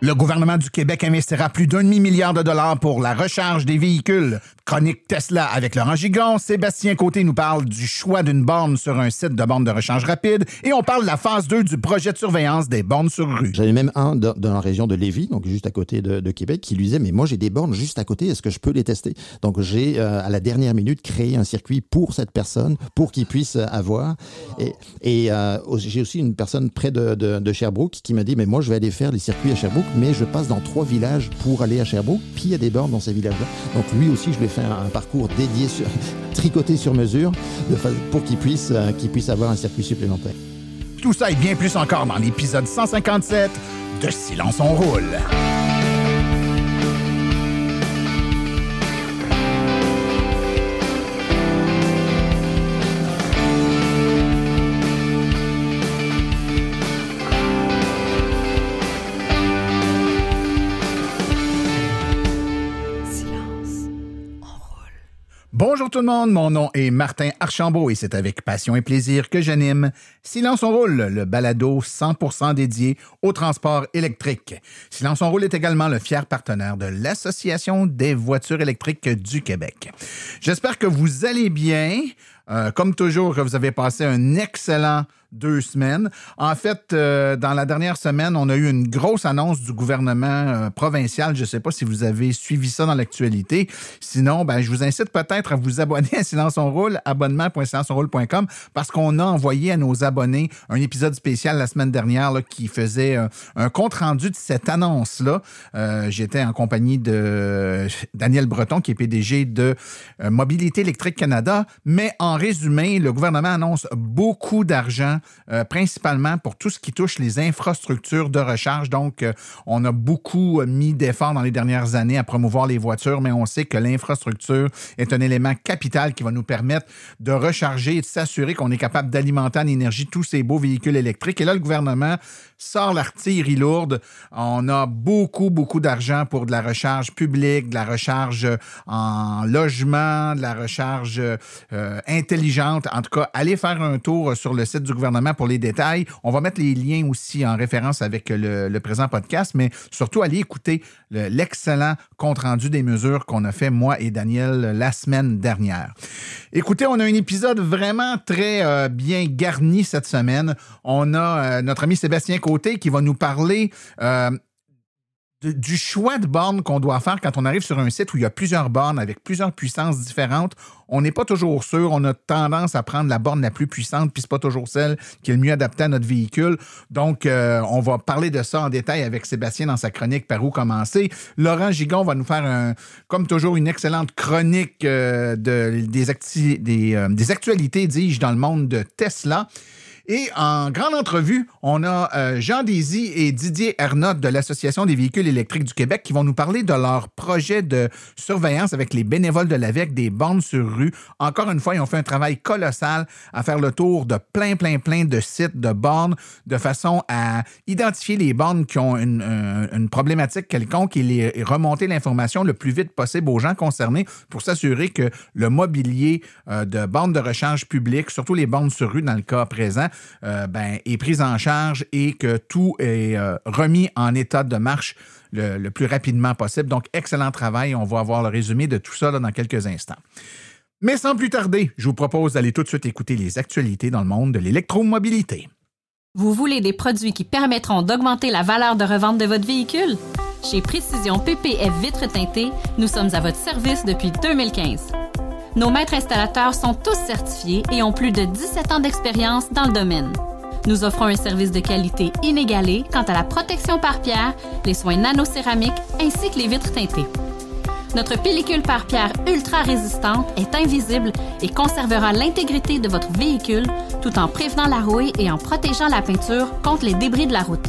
Le gouvernement du Québec investira plus d'un demi-milliard de dollars pour la recharge des véhicules. Chronique Tesla avec Laurent Gigon. Sébastien Côté nous parle du choix d'une borne sur un site de borne de recharge rapide. Et on parle de la phase 2 du projet de surveillance des bornes sur rue. J'en ai même un dans, la région de Lévis, donc juste à côté de, Québec, qui lui disait, mais moi j'ai des bornes juste à côté, est-ce que je peux les tester? Donc j'ai, euh, à la dernière minute, créé un circuit pour cette personne, pour qu'il puisse avoir. Et, euh, j'ai aussi une personne près de, de, de Sherbrooke qui m'a dit, mais moi je vais aller faire les circuits à Sherbrooke, mais je passe dans trois villages pour aller à Sherbrooke, puis il y a des bornes dans ces villages-là. Donc lui aussi, je lui ai fait un, un parcours dédié, tricoté sur mesure, pour qu'il puisse, euh, qu'il puisse avoir un circuit supplémentaire. Tout ça et bien plus encore dans l'épisode 157 de Silence on roule. Bonjour tout le monde, mon nom est Martin Archambault et c'est avec passion et plaisir que j'anime Silence on roule, le balado 100% dédié au transport électrique. Silence on roule est également le fier partenaire de l'Association des voitures électriques du Québec. J'espère que vous allez bien. Euh, comme toujours, vous avez passé un excellent deux semaines. En fait, euh, dans la dernière semaine, on a eu une grosse annonce du gouvernement euh, provincial. Je ne sais pas si vous avez suivi ça dans l'actualité. Sinon, ben, je vous incite peut-être à vous abonner à Silence on roule, abonnement.silenceonroule.com, parce qu'on a envoyé à nos abonnés un épisode spécial la semaine dernière qui faisait un compte-rendu de cette annonce-là. J'étais en compagnie de Daniel Breton, qui est PDG de Mobilité électrique Canada. Mais en résumé, le gouvernement annonce beaucoup d'argent euh, principalement pour tout ce qui touche les infrastructures de recharge. Donc, euh, on a beaucoup mis d'efforts dans les dernières années à promouvoir les voitures, mais on sait que l'infrastructure est un élément capital qui va nous permettre de recharger et de s'assurer qu'on est capable d'alimenter en énergie tous ces beaux véhicules électriques. Et là, le gouvernement sort l'artillerie lourde. On a beaucoup, beaucoup d'argent pour de la recharge publique, de la recharge en logement, de la recharge euh, intelligente. En tout cas, allez faire un tour sur le site du gouvernement pour les détails. On va mettre les liens aussi en référence avec le, présent podcast, mais surtout allez écouter le- l'excellent compte-rendu des mesures qu'on a fait, moi et Daniel, la semaine dernière. Écoutez, on a un épisode vraiment très euh, bien garni cette semaine. On a euh, notre ami Sébastien Côté qui va nous parler euh, du choix de bornes qu'on doit faire quand on arrive sur un site où il y a plusieurs bornes avec plusieurs puissances différentes. On n'est pas toujours sûr. On a tendance à prendre la borne la plus puissante, puis c'est pas toujours celle qui est le mieux adaptée à notre véhicule. Donc, euh, on va parler de ça en détail avec Sébastien dans sa chronique Par où commencer. Laurent Gigon va nous faire, un, comme toujours, une excellente chronique euh, des actualités, dis-je, dans le monde de Tesla. Et en grande entrevue, on a euh, Jean Désy et Didier Ernotte de l'Association des véhicules électriques du Québec qui vont nous parler de leur projet de surveillance avec les bénévoles de l'AVEC des bornes sur rue. Encore une fois, ils ont fait un travail colossal à faire le tour de plein, plein, plein de sites de bornes de façon à identifier les bornes qui ont une, un- une problématique quelconque et, remonter l'information le plus vite possible aux gens concernés pour s'assurer que le mobilier euh, de bornes de recharge publiques, surtout les bornes sur rue dans le cas présent, euh, ben, est pris en charge et que tout est euh, remis en état de marche le, le plus rapidement possible. Donc, excellent travail. On va avoir le résumé de tout ça là, dans quelques instants. Mais sans plus tarder, je vous propose d'aller tout de suite écouter les actualités dans le monde de l'électromobilité. Vous voulez des produits qui permettront d'augmenter la valeur de revente de votre véhicule? Chez Précision PPF Vitres teintées, nous sommes à votre service depuis 2015. Nos maîtres installateurs sont tous certifiés et ont plus de 17 ans d'expérience dans le domaine. Nous offrons un service de qualité inégalé quant à la protection par pierre, les soins nanocéramiques ainsi que les vitres teintées. Notre pellicule par pierre ultra résistante est invisible et conservera l'intégrité de votre véhicule tout en prévenant la rouille et en protégeant la peinture contre les débris de la route.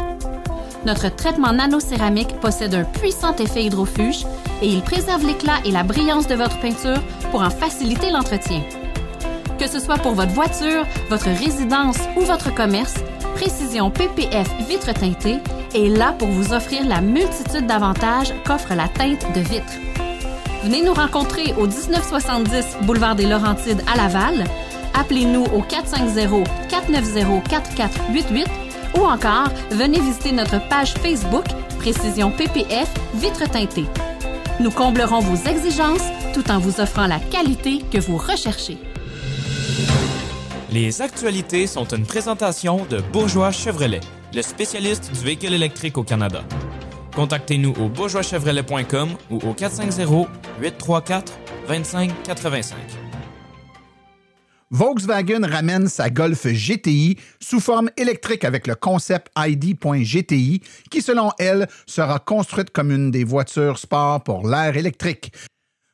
Notre traitement nanocéramique possède un puissant effet hydrofuge et il préserve l'éclat et la brillance de votre peinture pour en faciliter l'entretien. Que ce soit pour votre voiture, votre résidence ou votre commerce, Précision PPF Vitre teintée est là pour vous offrir la multitude d'avantages qu'offre la teinte de vitre. Venez nous rencontrer au 1970 boulevard des Laurentides à Laval. Appelez-nous au 450-490-4488 ou encore venez visiter notre page Facebook Précision PPF Vitre teintée. Nous comblerons vos exigences tout en vous offrant la qualité que vous recherchez. Les actualités sont une présentation de Bourgeois Chevrolet, le spécialiste du véhicule électrique au Canada. Contactez-nous au bourgeoischevrolet.com ou au 450-834-2585. Volkswagen ramène sa Golf GTI sous forme électrique avec le concept ID.GTI qui, selon elle, sera construite comme une des voitures sport pour l'air électrique.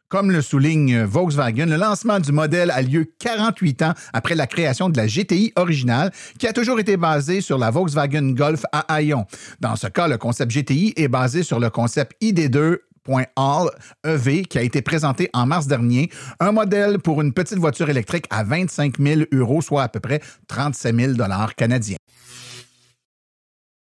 Comme le souligne Volkswagen, le lancement du modèle a lieu 48 ans après la création de la GTI originale, qui a toujours été basée sur la Volkswagen Golf à Hayon. Dans ce cas, le concept GTI est basé sur le concept ID2 All EV qui a été présenté en mars dernier, un modèle pour une petite voiture électrique à 25 000 euros, soit à peu près 37 000 dollars canadiens.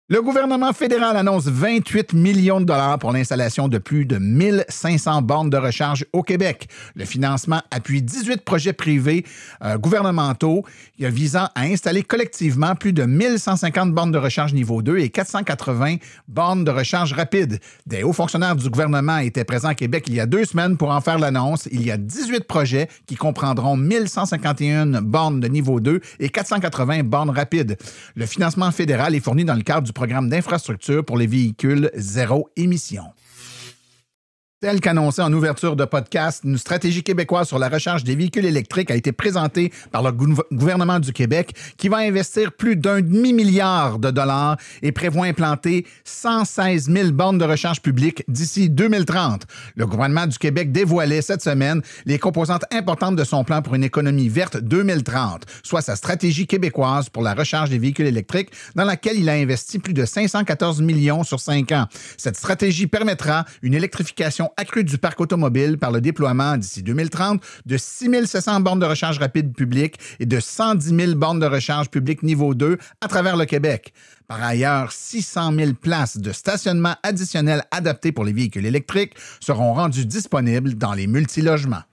Le gouvernement fédéral annonce 28 millions de dollars pour l'installation de plus de 1500 bornes de recharge au Québec. Le financement appuie 18 projets privés euh, gouvernementaux visant à installer collectivement plus de 1150 bornes de recharge niveau 2 et 480 bornes de recharge rapide. Des hauts fonctionnaires du gouvernement étaient présents à Québec il y a deux semaines pour en faire l'annonce. Il y a 18 projets qui comprendront 1151 bornes de niveau 2 et 480 bornes rapides. Le financement fédéral est fourni dans le cadre du programme d'infrastructure pour les véhicules zéro émission. Tel qu'annoncé en ouverture de podcast, une stratégie québécoise sur la recherche des véhicules électriques a été présentée par le gouvernement du Québec qui va investir plus d'un demi-milliard de dollars et prévoit implanter 116 000 bornes de recharge publique d'ici 2030. Le gouvernement du Québec dévoilait cette semaine les composantes importantes de son plan pour une économie verte 2030, soit sa stratégie québécoise pour la recharge des véhicules électriques dans laquelle il a investi plus de 514 millions sur cinq ans. Cette stratégie permettra une électrification accrue du parc automobile par le déploiement d'ici 2030 de 6 700 bornes de recharge rapide publiques et de 110 000 bornes de recharge publique niveau 2 à travers le Québec. Par ailleurs, 600 000 places de stationnement additionnelles adaptées pour les véhicules électriques seront rendues disponibles dans les multilogements.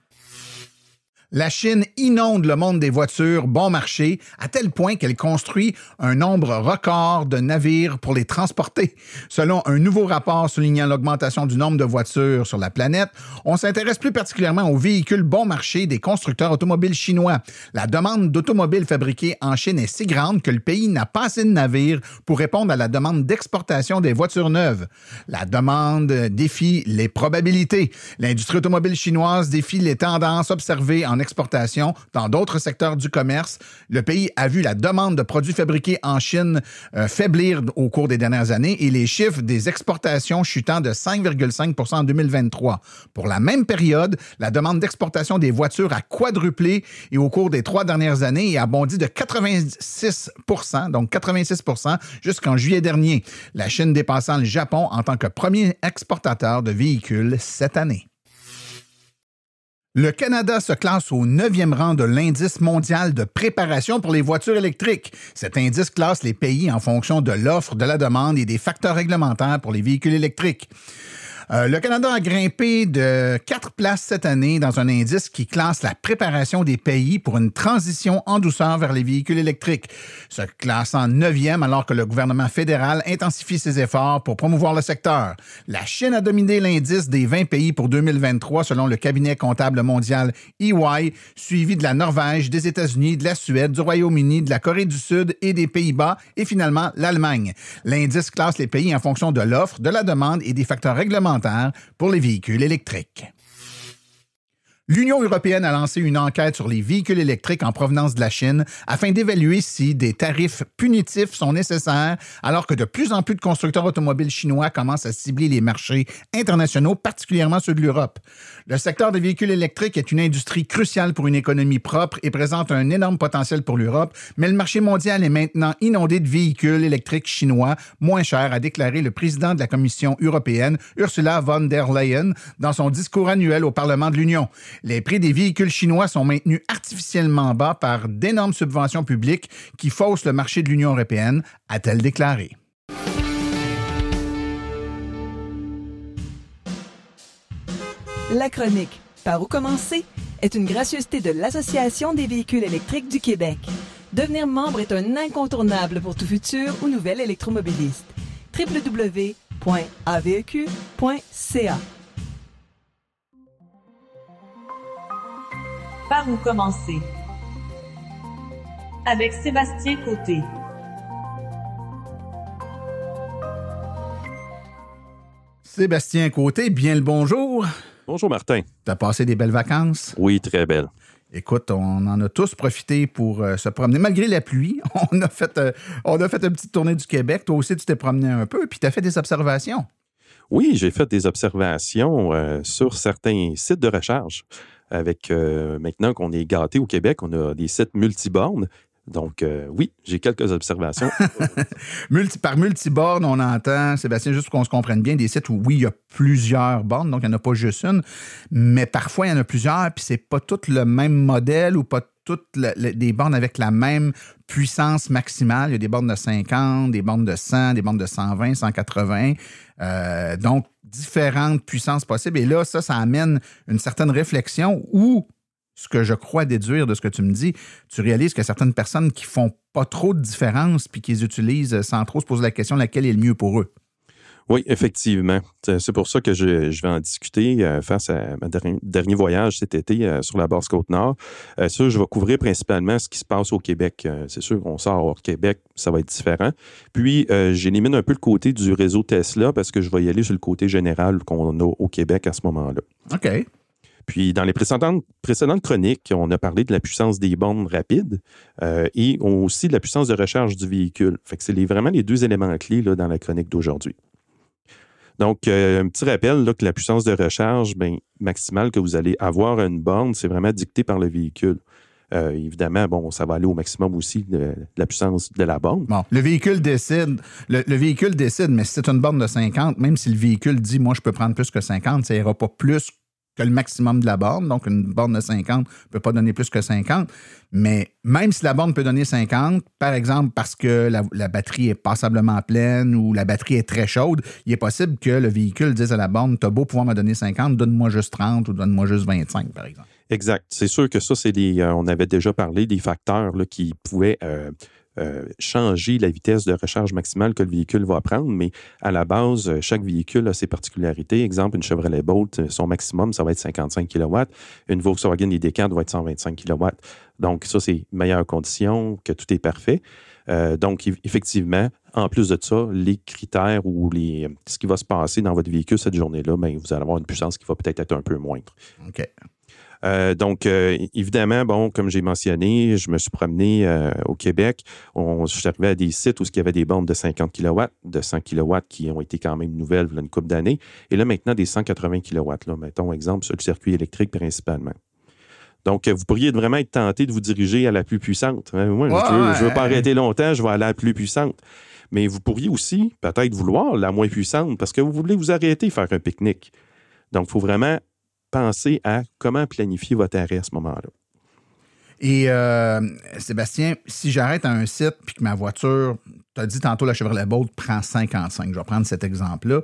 La Chine inonde le monde des voitures bon marché à tel point qu'elle construit un nombre record de navires pour les transporter. Selon un nouveau rapport soulignant l'augmentation du nombre de voitures sur la planète, on s'intéresse plus particulièrement aux véhicules bon marché des constructeurs automobiles chinois. La demande d'automobiles fabriquées en Chine est si grande que le pays n'a pas assez de navires pour répondre à la demande d'exportation des voitures neuves. La demande défie les probabilités. L'industrie automobile chinoise défie les tendances observées en exportation dans d'autres secteurs du commerce. Le pays a vu la demande de produits fabriqués en Chine euh, faiblir au cours des dernières années et les chiffres des exportations chutant de 5,5% en 2023. Pour la même période, la demande d'exportation des voitures a quadruplé et au cours des trois dernières années et a bondi de 86 donc 86% jusqu'en juillet dernier. La Chine dépassant le Japon en tant que premier exportateur de véhicules cette année. Le Canada se classe au neuvième rang de l'indice mondial de préparation pour les voitures électriques. Cet indice classe les pays en fonction de l'offre, de la demande et des facteurs réglementaires pour les véhicules électriques. Euh, le Canada a grimpé de quatre places cette année dans un indice qui classe la préparation des pays pour une transition en douceur vers les véhicules électriques. Se classe en neuvième alors que le gouvernement fédéral intensifie ses efforts pour promouvoir le secteur. La Chine a dominé l'indice des 20 pays pour 2023 selon le cabinet comptable mondial EY, suivi de la Norvège, des États-Unis, de la Suède, du Royaume-Uni, de la Corée du Sud et des Pays-Bas et finalement l'Allemagne. L'indice classe les pays en fonction de l'offre, de la demande et des facteurs réglementaires pour les véhicules électriques. L'Union européenne a lancé une enquête sur les véhicules électriques en provenance de la Chine afin d'évaluer si des tarifs punitifs sont nécessaires alors que de plus en plus de constructeurs automobiles chinois commencent à cibler les marchés internationaux, particulièrement ceux de l'Europe. Le secteur des véhicules électriques est une industrie cruciale pour une économie propre et présente un énorme potentiel pour l'Europe, mais le marché mondial est maintenant inondé de véhicules électriques chinois moins chers, a déclaré le président de la Commission européenne, Ursula von der Leyen, dans son discours annuel au Parlement de l'Union. Les prix des véhicules chinois sont maintenus artificiellement bas par d'énormes subventions publiques qui faussent le marché de l'Union européenne, a-t-elle déclaré. La chronique Par où commencer est une gracieuseté de l'Association des véhicules électriques du Québec. Devenir membre est un incontournable pour tout futur ou nouvel électromobiliste. www.aveq.ca Par où commencer? Avec Sébastien Côté. Sébastien Côté, bien le bonjour. Bonjour Martin. T'as passé des belles vacances? Oui, très belles. Écoute, on en a tous profité pour euh, se promener. Malgré la pluie, on a, fait, euh, on a fait une petite tournée du Québec. Toi aussi, tu t'es promené un peu, puis tu as fait des observations. Oui, j'ai fait des observations euh, sur certains sites de recharge. Avec maintenant qu'on est gâté au Québec, on a des sites multibornes donc, euh, oui, j'ai quelques observations. Multi, par multiborne, on entend, Sébastien, juste qu'on se comprenne bien, des sites où, oui, il y a plusieurs bornes, donc il n'y en a pas juste une, mais parfois, il y en a plusieurs, puis c'est pas tout le même modèle ou pas toutes des bornes avec la même puissance maximale. Il y a des bornes de 50, des bornes de 100, des bornes de 120, 180. Euh, donc, différentes puissances possibles. Et là, ça, ça amène une certaine réflexion où ce que je crois déduire de ce que tu me dis, tu réalises que certaines personnes qui font pas trop de différence puis qui les utilisent sans trop se poser la question laquelle est le mieux pour eux? Oui, effectivement. C'est pour ça que je, vais en discuter euh, face à mon dernier, voyage cet été euh, sur la basse Côte-Nord. Euh, ça, je vais couvrir principalement ce qui se passe au Québec. c'est sûr qu'on sort au Québec, ça va être différent. Puis, j'élimine un peu le côté du réseau Tesla parce que je vais y aller sur le côté général qu'on a au Québec à ce moment-là. OK. Puis, dans les précédentes, chroniques, on a parlé de la puissance des bornes rapides euh, et aussi de la puissance de recharge du véhicule. Fait que c'est vraiment les deux éléments clés là, dans la chronique d'aujourd'hui. Donc, euh, un petit rappel là, que la puissance de recharge ben, maximale que vous allez avoir à une borne, c'est vraiment dicté par le véhicule. Euh, évidemment, bon, ça va aller au maximum aussi de, la puissance de la borne. Bon, le véhicule décide, le, véhicule décide, mais si c'est une borne de 50, même si le véhicule dit, moi, je peux prendre plus que 50, ça n'ira pas plus que le maximum de la borne. Donc, une borne de 50 ne peut pas donner plus que 50. Mais même si la borne peut donner 50, par exemple parce que la, batterie est passablement pleine ou la batterie est très chaude, il est possible que le véhicule dise à la borne, tu as beau pouvoir me donner 50, donne-moi juste 30 ou donne-moi juste 25, par exemple. Exact. C'est sûr que ça, c'est des. Euh, on avait déjà parlé des facteurs qui pouvaient euh, euh, changer la vitesse de recharge maximale que le véhicule va prendre, mais à la base, euh, chaque véhicule a ses particularités. Exemple, une Chevrolet Bolt, euh, son maximum, ça va être 55 kW. Une Volkswagen ID4 va être 125 kW. Donc, ça, c'est meilleure condition, que tout est parfait. donc, effectivement, en plus de ça, les critères ou les, ce qui va se passer dans votre véhicule cette journée-là, ben, vous allez avoir une puissance qui va peut-être être un peu moindre. Euh, donc, euh, évidemment, bon, comme j'ai mentionné, je me suis promené euh, au Québec. On, je suis arrivé à des sites où il y avait des bornes de 50 kW, de 100 kW qui ont été quand même nouvelles il y a une couple d'années. Et là, maintenant, des 180 kW, là, mettons exemple sur le circuit électrique principalement. Donc, vous pourriez vraiment être tenté de vous diriger à la plus puissante. Hein. Moi, je ne veux, pas arrêter longtemps, je vais aller à la plus puissante. Mais vous pourriez aussi peut-être vouloir la moins puissante parce que vous voulez vous arrêter faire un pique-nique. Donc, il faut vraiment penser à comment planifier votre arrêt à ce moment-là. Et euh, Sébastien, si j'arrête à un site puis que ma voiture, tu as dit tantôt la Chevrolet Bolt prend 55, je vais prendre cet exemple-là,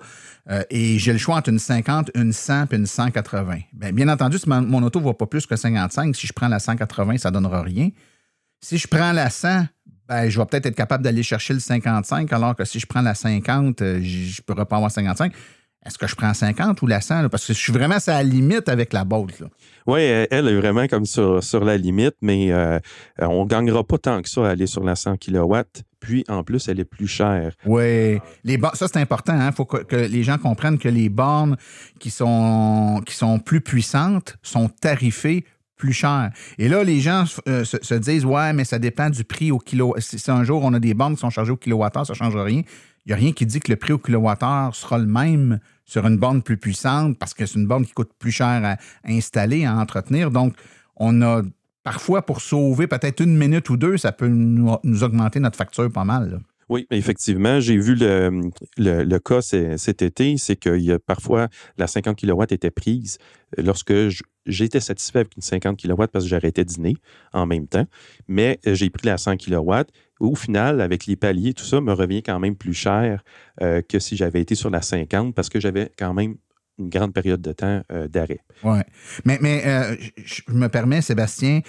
euh, et j'ai le choix entre une 50, une 100 puis une 180. Bien, bien entendu, si mon, auto ne va pas plus que 55, si je prends la 180, ça ne donnera rien. Si je prends la 100, ben, je vais peut-être être capable d'aller chercher le 55, alors que si je prends la 50, euh, je ne pourrais pas avoir 55. Est-ce que je prends 50 ou la 100? Parce que je suis vraiment à la limite avec la Bolt. Oui, elle est vraiment comme sur, sur la limite, mais euh, on ne gagnera pas tant que ça à aller sur la 100 kW. Puis, en plus, elle est plus chère. Oui, les ça, c'est important. Il hein. faut que, les gens comprennent que les bornes qui sont, qui sont plus puissantes sont tarifées plus cher. Et là, les gens euh, se, disent Ouais, mais ça dépend du prix au kilo. Si, un jour on a des bornes qui sont chargées au kilowattheure, ça ne change rien. Il n'y a rien qui dit que le prix au kilowattheure sera le même sur une borne plus puissante parce que c'est une borne qui coûte plus cher à installer, à entretenir. Donc, on a parfois pour sauver peut-être une minute ou deux, ça peut nous, augmenter notre facture pas mal. Oui, effectivement, j'ai vu le, le, cas cet été, c'est a parfois la 50 kW était prise lorsque j'étais satisfait avec une 50 kW parce que j'arrêtais dîner en même temps, mais euh, j'ai pris la 100 kW. Au final, avec les paliers, tout ça me revient quand même plus cher euh, que si j'avais été sur la 50 parce que j'avais quand même une grande période de temps euh, d'arrêt. Oui. Mais, mais euh, je me permets, Sébastien,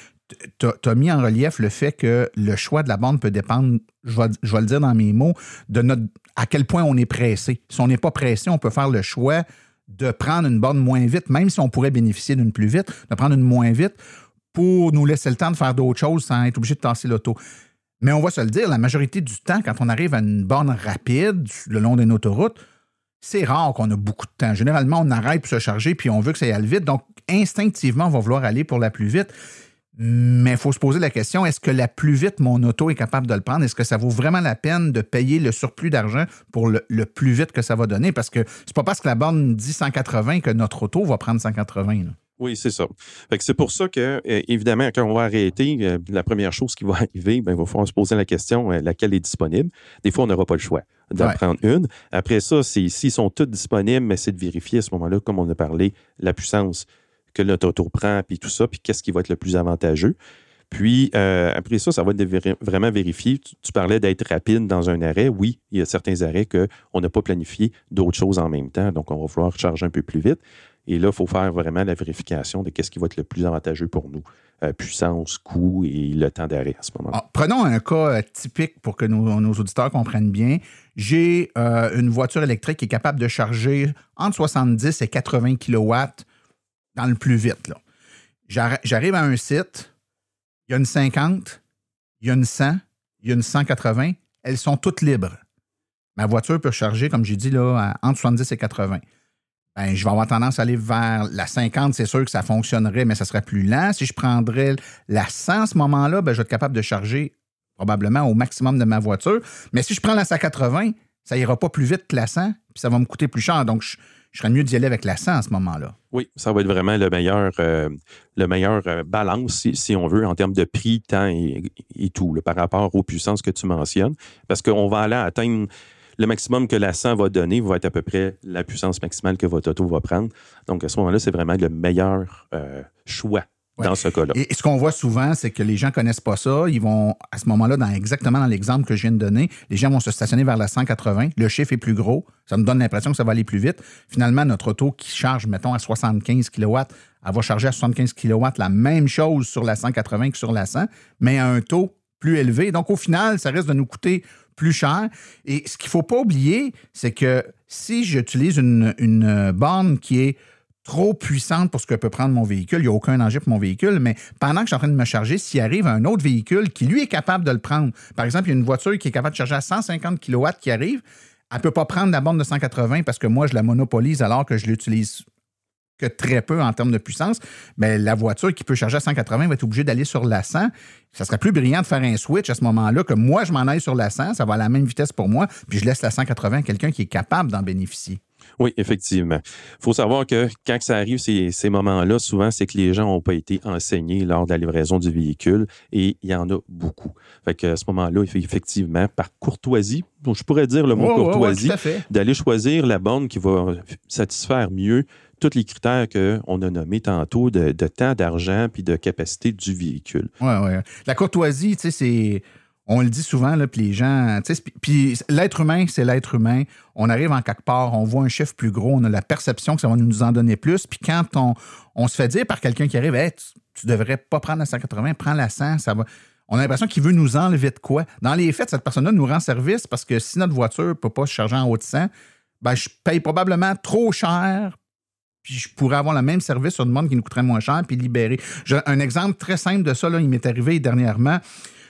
tu as mis en relief le fait que le choix de la bande peut dépendre, je vais, je vais le dire dans mes mots, de notre à quel point on est pressé. Si on n'est pas pressé, on peut faire le choix de prendre une borne moins vite, même si on pourrait bénéficier d'une plus vite, de prendre une moins vite pour nous laisser le temps de faire d'autres choses sans être obligé de tasser l'auto. Mais on va se le dire, la majorité du temps, quand on arrive à une borne rapide le long d'une autoroute, c'est rare qu'on a beaucoup de temps. Généralement, on arrête pour se charger, puis on veut que ça aille vite. Donc, instinctivement, on va vouloir aller pour la plus vite. Mais il faut se poser la question, est-ce que la plus vite, mon auto est capable de le prendre? Est-ce que ça vaut vraiment la peine de payer le surplus d'argent pour le, le plus vite que ça va donner? Parce que c'est pas parce que la borne dit 180 que notre auto va prendre 180. là. Oui, c'est ça. C'est pour ça que, évidemment, quand on va arrêter, euh, la première chose qui va arriver, ben, il va falloir se poser la question euh, laquelle est disponible. Des fois, on n'aura pas le choix d'en Ouais. prendre une. Après ça, s'ils sont toutes disponibles, mais c'est de vérifier à ce moment-là, comme on a parlé, la puissance que notre auto prend, puis tout ça, puis qu'est-ce qui va être le plus avantageux. Puis, euh, après ça, ça va être vraiment vérifier. Tu, tu parlais d'être rapide dans un arrêt. Oui, il y a certains arrêts qu'on n'a pas planifié d'autres choses en même temps, donc on va falloir charger un peu plus vite. Et là, il faut faire vraiment la vérification de qu'est-ce qui va être le plus avantageux pour nous. Euh, puissance, coût et le temps d'arrêt à ce moment-là. Ah, prenons un cas euh, typique pour que nos, auditeurs comprennent bien. J'ai euh, une voiture électrique qui est capable de charger entre 70 et 80 kW dans le plus vite. J'arrive à un site, il y a une 50, il y a une 100, il y a une 180. Elles sont toutes libres. Ma voiture peut charger, comme j'ai dit, là, entre 70 et 80. Ben, je vais avoir tendance à aller vers la 50, c'est sûr que ça fonctionnerait, mais ça serait plus lent. Si je prendrais la 100 à ce moment-là, ben, je vais être capable de charger probablement au maximum de ma voiture. Mais si je prends la 180, ça ira pas plus vite que la 100, puis ça va me coûter plus cher. Donc, je, serais mieux d'y aller avec la 100 à ce moment-là. Oui, ça va être vraiment le meilleur, euh, le meilleur euh, balance, si, on veut, en termes de prix, temps et, tout, par rapport aux puissances que tu mentionnes. Parce qu'on va aller atteindre le maximum que la 100 va donner, va être à peu près la puissance maximale que votre auto va prendre. Donc, à ce moment-là, c'est vraiment le meilleur euh, choix Ouais. dans ce cas-là. Et, ce qu'on voit souvent, c'est que les gens connaissent pas ça. Ils vont, à ce moment-là, dans, exactement dans l'exemple que je viens de donner, les gens vont se stationner vers la 180. Le chiffre est plus gros. Ça nous donne l'impression que ça va aller plus vite. Finalement, notre auto qui charge, mettons, à 75 kW, elle va charger à 75 kW la même chose sur la 180 que sur la 100, mais à un taux plus élevé. Donc, au final, ça risque de nous coûter plus cher. Et ce qu'il ne faut pas oublier, c'est que si j'utilise une, une borne qui est trop puissante pour ce que peut prendre mon véhicule. Il n'y a aucun danger pour mon véhicule, mais pendant que je suis en train de me charger, s'il arrive un autre véhicule qui, lui, est capable de le prendre, par exemple, il y a une voiture qui est capable de charger à 150 kW qui arrive, elle ne peut pas prendre la borne de 180 parce que moi, je la monopolise alors que je l'utilise que très peu en termes de puissance, mais la voiture qui peut charger à 180 va être obligée d'aller sur la 100. Ça serait plus brillant de faire un switch à ce moment-là que moi, je m'en aille sur la 100, ça va à la même vitesse pour moi, puis je laisse la 180 à quelqu'un qui est capable d'en bénéficier. Oui, effectivement. Il faut savoir que quand ça arrive, ces, ces moments-là, souvent, c'est que les gens n'ont pas été enseignés lors de la livraison du véhicule et il y en a beaucoup. Fait que à ce moment-là, effectivement, par courtoisie, je pourrais dire le mot courtoisie, d'aller choisir la borne qui va satisfaire mieux tous les critères qu'on a nommés tantôt de, temps, d'argent puis de capacité du véhicule. Ouais, ouais. La courtoisie, tu sais, c'est. On le dit souvent, là, puis les gens. Puis l'être humain, c'est l'être humain. On arrive en quelque part, on voit un chiffre plus gros, on a la perception que ça va nous en donner plus. Puis quand on, se fait dire par quelqu'un qui arrive, Hey, tu, tu devrais pas prendre la 180, prends la 100, ça va. On a l'impression qu'il veut nous enlever de quoi. Dans les faits, cette personne-là nous rend service parce que si notre voiture ne peut pas se charger en haut de 100, ben, je paye probablement trop cher puis je pourrais avoir le même service sur borne qui nous coûterait moins cher, puis libérer. Un exemple très simple de ça, là, il m'est arrivé dernièrement.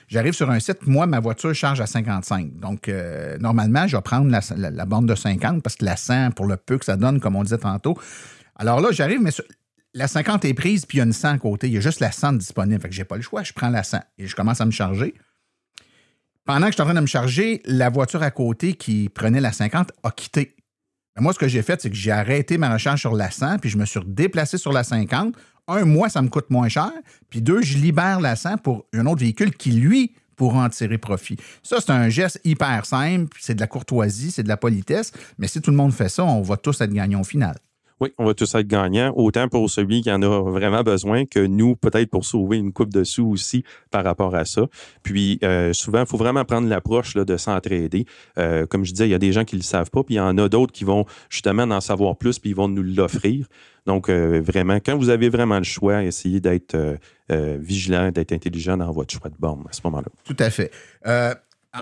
J'arrive sur un site, moi, ma voiture charge à 55. Donc, euh, normalement, je vais prendre la, borne de 50 parce que la 100, pour le peu que ça donne, comme on disait tantôt. Alors là, j'arrive, mais la 50 est prise, puis il y a une 100 à côté. Il y a juste la 100 disponible. Fait que j'ai pas le choix. Je prends la 100 et je commence à me charger. Pendant que je suis en train de me charger, la voiture à côté qui prenait la 50 a quitté. Moi, ce que j'ai fait, c'est que j'ai arrêté ma recharge sur la 100, puis je me suis déplacé sur la 50. Un, moi, ça me coûte moins cher. Puis deux, je libère la 100 pour un autre véhicule qui, lui, pourra en tirer profit. Ça, c'est un geste hyper simple. C'est de la courtoisie, c'est de la politesse. Mais si tout le monde fait ça, on va tous être gagnants au final. Oui, on va tous être gagnants, autant pour celui qui en a vraiment besoin que nous, peut-être pour sauver une coupe de sous aussi par rapport à ça. Puis euh, souvent, il faut vraiment prendre l'approche de s'entraider. Euh, comme je disais, il y a des gens qui ne le savent pas, puis il y en a d'autres qui vont justement en savoir plus, puis ils vont nous l'offrir. Donc, euh, vraiment, quand vous avez vraiment le choix, essayez d'être vigilant, d'être intelligent dans votre choix de borne à ce moment-là. Tout à fait.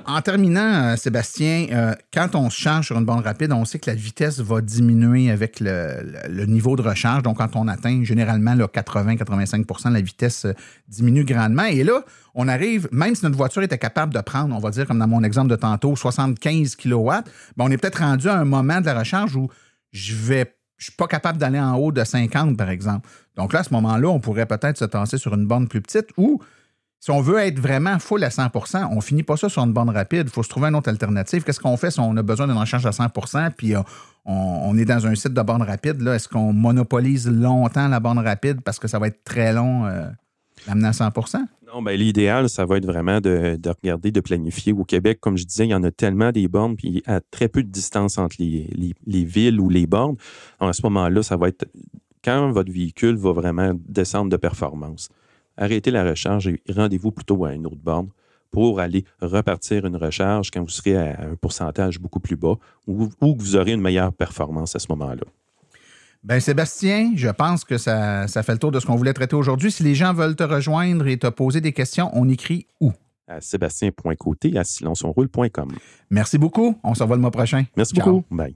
En terminant, euh, Sébastien, euh, quand on se charge sur une borne rapide, on sait que la vitesse va diminuer avec le, niveau de recharge. Donc, quand on atteint généralement 80-85% la vitesse euh, diminue grandement. Et là, on arrive, même si notre voiture était capable de prendre, on va dire, comme dans mon exemple de tantôt, 75 kW, ben, on est peut-être rendu à un moment de la recharge où je vais suis pas capable d'aller en haut de 50, par exemple. Donc là, à ce moment-là, on pourrait peut-être se tasser sur une borne plus petite ou si on veut être vraiment full à 100% on finit pas ça sur une borne rapide. Il faut se trouver une autre alternative. Qu'est-ce qu'on fait si on a besoin d'une recharge à 100 puis euh, on, on est dans un site de borne rapide? Est-ce qu'on monopolise longtemps la borne rapide parce que ça va être très long euh, d'amener à 100% Non, ben, l'idéal, ça va être vraiment de, de regarder, de planifier. Au Québec, comme je disais, il y en a tellement des bornes, puis à très peu de distance entre les, les- les villes ou les bornes. À ce moment-là, ça va être quand votre véhicule va vraiment descendre de performance? Arrêtez la recharge et rendez-vous plutôt à une autre borne pour aller repartir une recharge quand vous serez à un pourcentage beaucoup plus bas ou, ou que vous aurez une meilleure performance à ce moment-là. Ben Sébastien, je pense que ça, ça fait le tour de ce qu'on voulait traiter aujourd'hui. Si les gens veulent te rejoindre et te poser des questions, on écrit où? À sébastien.côté à silenceonroule.com. Merci beaucoup. On se revoit le mois prochain. Merci Ciao. beaucoup. Bye.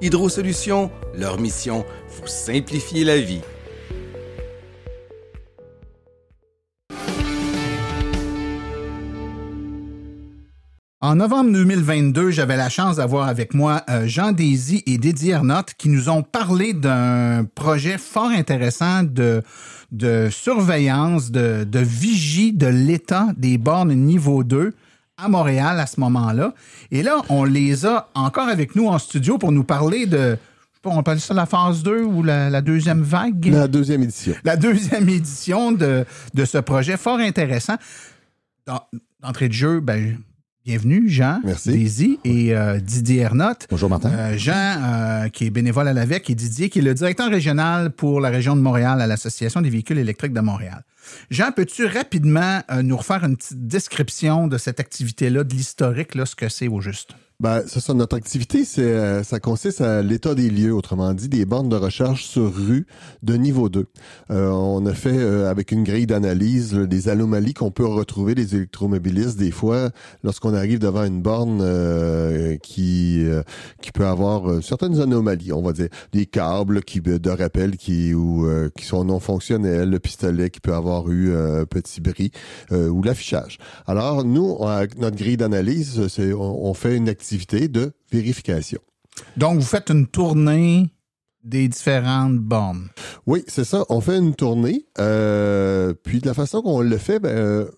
Hydro Solutions, leur mission, vous simplifier la vie. En novembre 2022, j'avais la chance d'avoir avec moi euh, Jean Désy et Didier Ernotte qui nous ont parlé d'un projet fort intéressant de, de surveillance, de, de vigie de l'état des bornes niveau 2 à Montréal à ce moment-là. Et là, on les a encore avec nous en studio pour nous parler de, je sais pas, on appelle ça la phase 2 ou la, la deuxième vague? La deuxième édition. la deuxième édition de, de ce projet fort intéressant. D'entrée de jeu, ben, bienvenue, Jean, Merci. Daisy et euh, Didier Ernotte. Bonjour Martin. Euh, Jean, euh, qui est bénévole à l'AVEC, et Didier, qui est le directeur régional pour la région de Montréal à l'Association des véhicules électriques de Montréal. Jean, peux-tu rapidement nous refaire une petite description de cette activité-là, de l'historique, là, ce que c'est au juste? Ben, c'est ça, notre activité, c'est, euh, ça consiste à l'état des lieux, autrement dit, des bornes de recharge sur rue de niveau 2. Euh, on a fait, euh, avec une grille d'analyse, des anomalies qu'on peut retrouver des électromobilistes des fois lorsqu'on arrive devant une borne euh, qui euh, qui peut avoir euh, certaines anomalies, on va dire, des câbles qui de rappel qui ou qui sont non fonctionnels, le pistolet qui peut avoir eu un petit bris ou l'affichage. Alors nous, on- notre grille d'analyse, c'est on, on fait une activité de vérification. Donc, vous faites une tournée des différentes bornes. Oui, c'est ça. On fait une tournée. euh, puis de la façon qu'on le fait, ben, euh,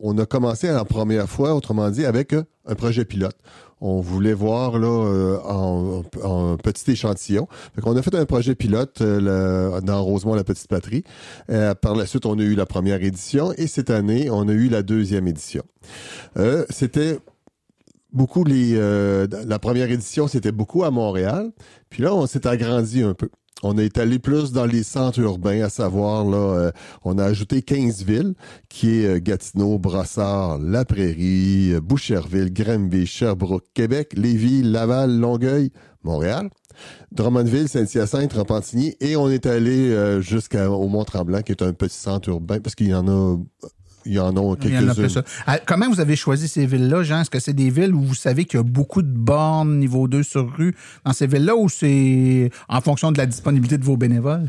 on a commencé la première fois, autrement dit, avec euh, un projet pilote. On voulait voir là en, en petit échantillon. Fait qu'on a fait un projet pilote le- dans Rosemont la petite patrie. Par la suite, on a eu la première édition et cette année, on a eu la deuxième édition. C'était beaucoup les euh, la première édition, c'était beaucoup à Montréal. Puis là, on s'est agrandi un peu. On est allé plus dans les centres urbains, à savoir, là, euh, on a ajouté 15 villes, qui est euh, Gatineau, Brossard, La Prairie, Boucherville, Granby, Sherbrooke, Québec, Lévis, Laval, Longueuil, Montréal, Drummondville, Saint-Hyacinthe, Repentigny, et on est allé jusqu'au Mont-Tremblant, qui est un petit centre urbain, parce qu'il y en a... Il y en a quelques-unes. Ah, Comment vous avez choisi ces villes-là, Jean? Est-ce que c'est des villes où vous savez qu'il y a beaucoup de bornes niveau 2 sur rue dans ces villes-là ou c'est en fonction de la disponibilité de vos bénévoles?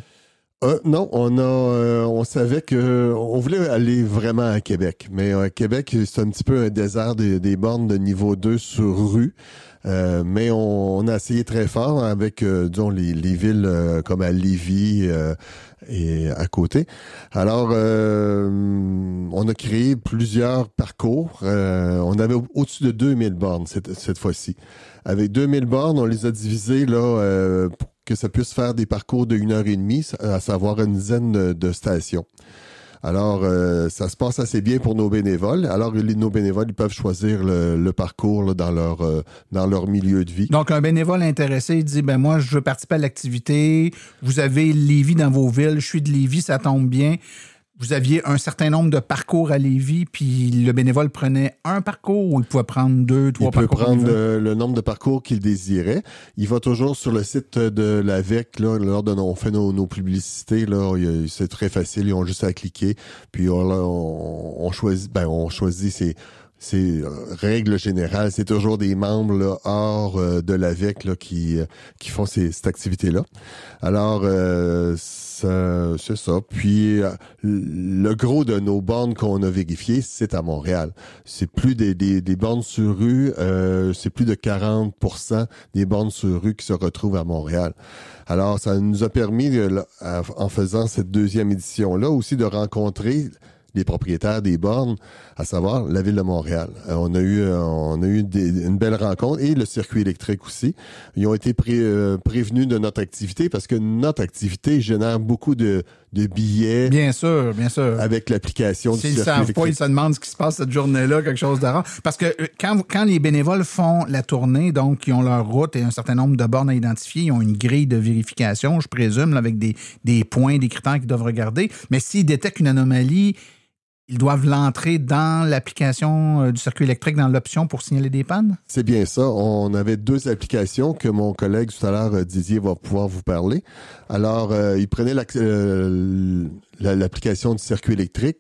Euh, non, on a, euh, on savait que on voulait aller vraiment à Québec, mais euh, Québec c'est un petit peu un désert des, des bornes de niveau 2 sur rue. Euh, mais on, on a essayé très fort avec, disons, les, les villes comme à Lévis et à côté. Alors, euh, on a créé plusieurs parcours. Euh, on avait au- au-dessus de 2000 bornes cette, cette fois-ci. Avec 2000 bornes, on les a divisées là, euh, pour que ça puisse faire des parcours de une heure et demie, à savoir une dizaine de, de stations. Alors, euh, ça se passe assez bien pour nos bénévoles. Alors, nos bénévoles, ils peuvent choisir le, parcours dans leur euh, dans leur milieu de vie. Donc, un bénévole intéressé, il dit, ben moi, je veux participer à l'activité. Vous avez Lévis dans vos villes. Je suis de Lévis, ça tombe bien. Vous aviez un certain nombre de parcours à Lévis, puis le bénévole prenait un parcours ou il pouvait prendre deux, trois Il peut parcours? prendre il veut? euh, le nombre de parcours qu'il désirait. Il va toujours sur le site de l'AVEC, là, lors de nos, on fait nos, nos publicités, là, c'est très facile, ils ont juste à cliquer, puis on, on, on choisit, ben, on choisit ses, c'est euh, règle générale, c'est toujours des membres là, hors euh, de l'AVEC là, qui, euh, qui font ces, cette activité-là. Alors, euh, ça- c'est ça. Puis, euh, le gros de nos bornes qu'on a vérifiées, c'est à Montréal. C'est plus des, des, des bornes sur rue, c'est plus de 40% des bornes sur rue qui se retrouvent à Montréal. Alors, ça nous a permis, en faisant cette deuxième édition-là, aussi de rencontrer les propriétaires des bornes, à savoir la ville de Montréal. Euh, on a eu, euh, on a eu des- une belle rencontre et le circuit électrique aussi. Ils ont été pré- euh, prévenus de notre activité parce que notre activité génère beaucoup de, de billets. Bien sûr, bien sûr. Avec l'application du S'ils ne circuit savent pas, ils se demandent ce qui se passe cette journée-là, quelque chose de rare. Parce que quand, quand les bénévoles font la tournée, donc ils ont leur route et un certain nombre de bornes à identifier, ils ont une grille de vérification, je présume, là, avec des, des points, des critères qu'ils doivent regarder. Mais s'ils détectent une anomalie, ils doivent l'entrer dans l'application euh, du circuit électrique, dans l'option pour signaler des pannes? C'est bien ça. On avait deux applications que mon collègue tout à l'heure, euh, Didier, va pouvoir vous parler. Alors, euh, il prenait euh, la- l'application du circuit électrique,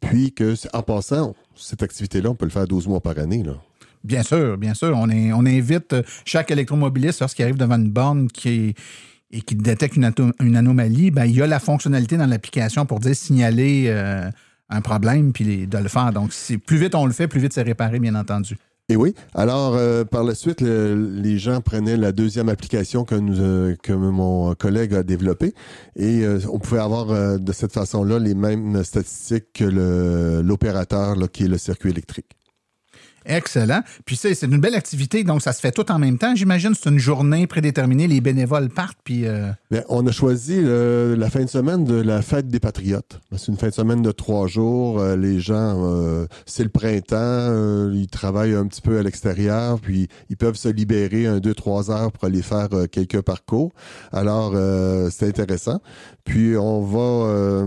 puis que, en passant, cette activité-là, on peut le faire 12 mois par année. Là. Bien sûr, bien sûr. On, est, on invite chaque électromobiliste, lorsqu'il arrive devant une borne qui est- et qui détecte une, anomalie, ben, il y a la fonctionnalité dans l'application pour dire signaler euh, un problème puis de le faire. Donc, plus vite on le fait, plus vite c'est réparé, bien entendu. Et oui. Alors, euh, par la suite, le- les gens prenaient la deuxième application que, euh, mon collègue a développée et euh, on pouvait avoir de cette façon-là les mêmes statistiques que l'opérateur qui est le circuit électrique. Excellent. Puis c'est une belle activité, donc ça se fait tout en même temps. J'imagine c'est une journée prédéterminée, les bénévoles partent, puis... euh, Bien, on a choisi euh, la fin de semaine de la fête des patriotes. C'est une fin de semaine de trois jours. Euh, les gens, c'est le printemps, ils travaillent un petit peu à l'extérieur, puis ils peuvent se libérer un, deux, trois heures pour aller faire quelques parcours. Alors, c'est intéressant. Puis on va...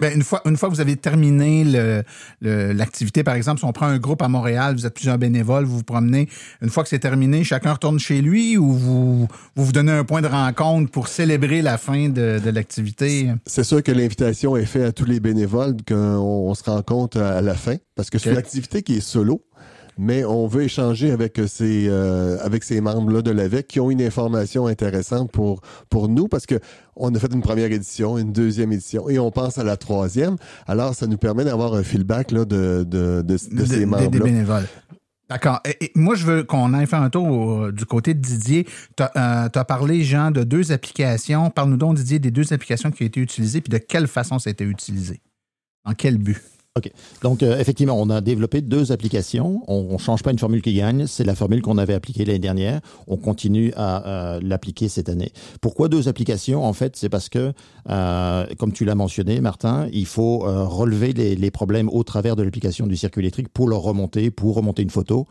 ben, une, fois, une fois que vous avez terminé le- le- l'activité, par exemple, si on prend un groupe à Montréal, vous êtes plusieurs bénévoles, vous vous promenez, une fois que c'est terminé, chacun retourne chez lui ou vous vous, vous donnez un point de rencontre pour célébrer la fin de, de l'activité? C'est sûr que l'invitation est faite à tous les bénévoles qu'on on se rencontre à la fin parce que c'est une activité qui est solo. Mais on veut échanger avec ces euh, avec ces membres-là de l'AVEC qui ont une information intéressante pour pour nous parce que on a fait une première édition, une deuxième édition et on pense à la troisième. Alors ça nous permet d'avoir un feedback là, de, de, de, de Des- ces membres-là. des bénévoles. D'accord. Et- et moi, je veux qu'on aille faire un tour euh, du côté de Didier. Tu as, parlé, Jean, de deux applications. Parle-nous donc, Didier, des deux applications qui ont été utilisées, puis de quelle façon ça a été utilisé. En quel but? Donc, euh, effectivement, on a développé deux applications. On ne change pas une formule qui gagne. C'est la formule qu'on avait appliquée l'année dernière. On continue à l'appliquer cette année. Pourquoi deux applications? En fait, c'est parce que, euh, comme tu l'as mentionné, Martin, il faut euh, relever les, problèmes au travers de l'application du circuit électrique pour leur remonter, pour remonter une photo.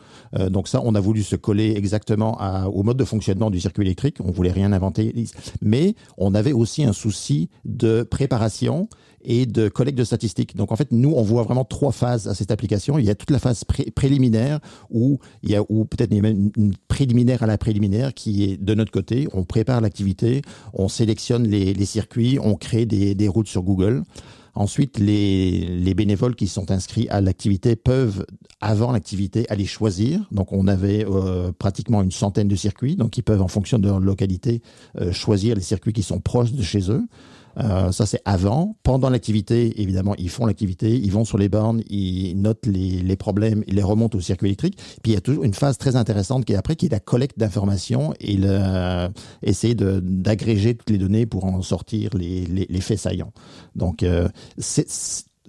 Donc ça, on a voulu se coller exactement au mode de fonctionnement du circuit électrique. On voulait rien inventer. Mais on avait aussi un souci de préparation et de collecte de statistiques. Donc en fait, nous, on voit vraiment trois phases à cette application. Il y a toute la phase pré préliminaire où il y a ou peut-être même une préliminaire à la préliminaire qui est de notre côté. On prépare l'activité, on sélectionne les, circuits, on crée des, routes sur Google. Ensuite, les, les, bénévoles qui sont inscrits à l'activité peuvent, avant l'activité, aller choisir. Donc, on avait euh, pratiquement une centaine de circuits, donc ils peuvent, en fonction de leur localité, euh, choisir les circuits qui sont proches de chez eux. Euh, ça, c'est avant. Pendant l'activité, évidemment, ils font l'activité, ils vont sur les bornes, ils notent les, les, problèmes, ils les remontent au circuit électrique. Puis il y a toujours une phase très intéressante qui est après, qui est la collecte d'informations et le, essayer d'agréger toutes les données pour en sortir les, les, les faits saillants. Donc, euh, c'est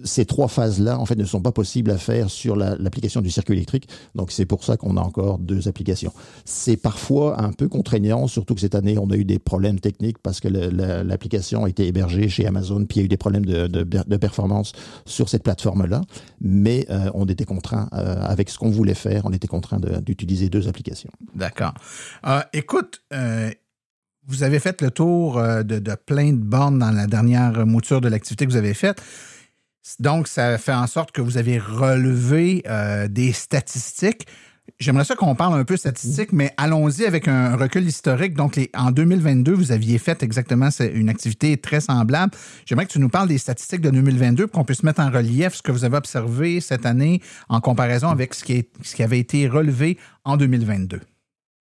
ces trois phases-là, en fait, ne sont pas possibles à faire sur l'application la, du circuit électrique. Donc, c'est pour ça qu'on a encore deux applications. C'est parfois un peu contraignant, surtout que cette année, on a eu des problèmes techniques parce que l'application a été hébergée chez Amazon, puis il y a eu des problèmes de, performance sur cette plateforme-là. Mais euh, on était contraint, euh, avec ce qu'on voulait faire, on était contraint d'utiliser deux applications. D'accord. Euh, écoute, vous avez fait le tour de, de plein de bornes dans la dernière mouture de l'activité que vous avez faite. Donc, ça fait en sorte que vous avez relevé euh, des statistiques. J'aimerais ça qu'on parle un peu statistiques, mais allons-y avec un recul historique. Donc, les, en 2022, vous aviez fait exactement une activité très semblable. J'aimerais que tu nous parles des statistiques de 2022 pour qu'on puisse mettre en relief ce que vous avez observé cette année en comparaison avec ce qui, est, ce qui avait été relevé en 2022.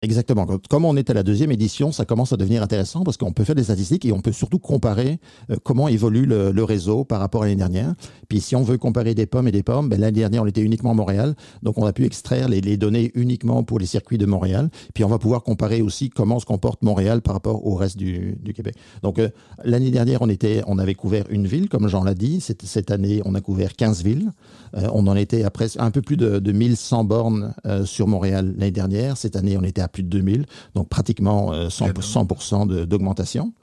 Exactement. Comme on est à la deuxième édition, ça commence à devenir intéressant parce qu'on peut faire des statistiques et on peut surtout comparer euh, comment évolue le, réseau par rapport à l'année dernière. Puis si on veut comparer des pommes et des pommes, ben, l'année dernière, on était uniquement à Montréal. Donc on a pu extraire les, données uniquement pour les circuits de Montréal. Puis on va pouvoir comparer aussi comment se comporte Montréal par rapport au reste du, Québec. Donc euh, l'année dernière, on, était, on avait couvert une ville, comme Jean l'a dit. Cette, année, on a couvert 15 villes. Euh, on en était à presque un peu plus de, de 1100 bornes sur Montréal l'année dernière. Cette année, on était à plus de 2000, donc pratiquement 100%, euh, d'augmentation.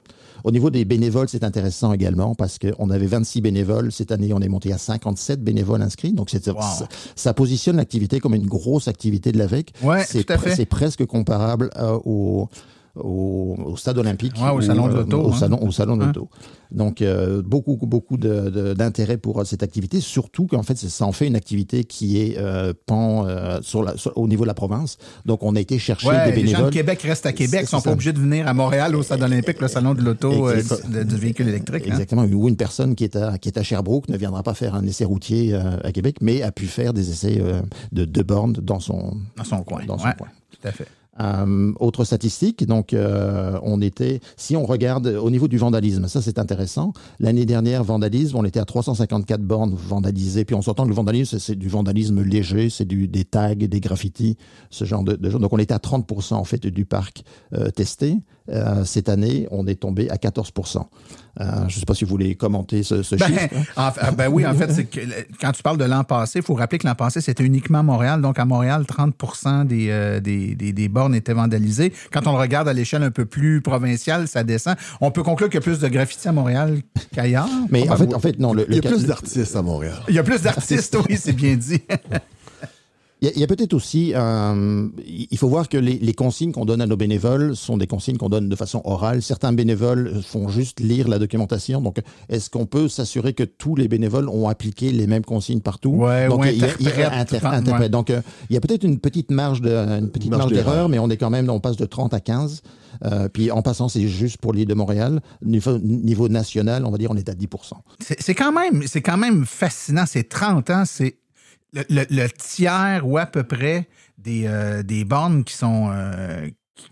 Au niveau des bénévoles, c'est intéressant également parce qu'on avait 26 bénévoles. Cette année, on est monté à 57 bénévoles inscrits. Donc, wow. ça, ça, positionne l'activité comme une grosse activité de l'AVEC. Ouais, c'est pr presque comparable euh, au, au, au, stade olympique. Ouais, au salon de l'auto. Au, hein. salon, au salon de l'auto. Donc, euh, beaucoup, beaucoup d'intérêt pour cette activité, surtout qu'en fait, ça en fait une activité qui est euh, pan euh, sur la, sur, au niveau de la province. Donc, on a été chercher ouais, des bénévoles. Les gens de Québec restent à Québec, ils sont pas obligés de venir à Montréal au Stade olympique, le salon de l'auto euh, du, véhicule électrique. Exactement. Hein? Ou une personne qui est, à, qui est à Sherbrooke ne viendra pas faire un essai routier euh, à Québec, mais a pu faire des essais euh, de deux bornes dans son, dans son coin. Dans son ouais, coin. Tout à fait. Euh, autre statistique, donc euh, on était, si on regarde au niveau du vandalisme, ça c'est intéressant. L'année dernière, vandalisme, on était à 354 bornes vandalisées. Puis on s'entend que le vandalisme, c'est du vandalisme léger, c'est du des tags, des graffitis, ce genre de, de choses. Donc on était à 30% en fait du parc euh, testé. Cette année, on est tombé à 14%. Euh, je ne sais pas si vous voulez commenter ce, ce ben, chiffre. En, ben oui, en fait, que quand tu parles de l'an passé, il faut rappeler que l'an passé, c'était uniquement Montréal. Donc, à Montréal, 30 des, euh, des, des, des, bornes étaient vandalisées. Quand on le regarde à l'échelle un peu plus provinciale, ça descend. On peut conclure qu'il y a plus de graffitis à Montréal qu'ailleurs. Mais en fait, en fait, non. Le, il y a plus d'artistes à Montréal. Il y a plus d'artistes, oui, c'est bien dit. Il y a, a peut-être aussi, euh, il faut voir que les, les consignes qu'on donne à nos bénévoles sont des consignes qu'on donne de façon orale. Certains bénévoles font juste lire la documentation. Donc, est-ce qu'on peut s'assurer que tous les bénévoles ont appliqué les mêmes consignes partout? Ouais, Donc, il y a, il y a inter, interprète. Ouais. Donc, euh, il y a peut-être une petite marge de, une petite marge, marge d'erreur, mais on est quand même, on passe de 30 à 15. Euh, puis en passant, c'est juste pour l'île de Montréal. Niveau, niveau, national, on va dire, on est à 10 C'est quand même, c'est quand même fascinant. C'est 30 ans, c'est le, le, le, tiers ou à peu près des, euh, des bornes qui sont, euh,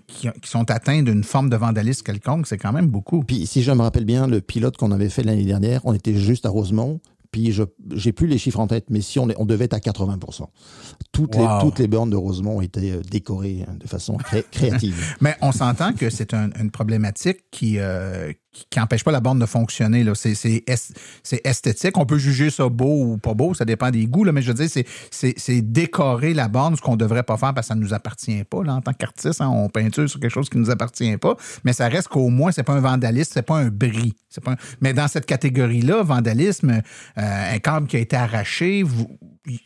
qui, qui, sont atteints d'une forme de vandalisme quelconque, c'est quand même beaucoup. Puis si je me rappelle bien, le pilote qu'on avait fait l'année dernière, on était juste à Rosemont. Puis je j'ai plus les chiffres en tête, mais si on, on devait être à 80% toutes, wow. les, toutes les bornes de Rosemont étaient euh, décorées de façon cré créative. mais on s'entend que c'est un, une problématique qui, euh, qui n'empêche pas la borne de fonctionner. C'est c'est es- c'est esthétique. On peut juger ça beau ou pas beau, ça dépend des goûts, mais je veux dire, c'est- décorer la borne, ce qu'on ne devrait pas faire parce que ça ne nous appartient pas. En tant qu'artiste, hein, on peinture sur quelque chose qui ne nous appartient pas, mais ça reste qu'au moins, c'est pas un vandalisme, c'est pas un bris. C'est pas Mais dans cette catégorie-là, vandalisme, euh, un câble qui a été arraché,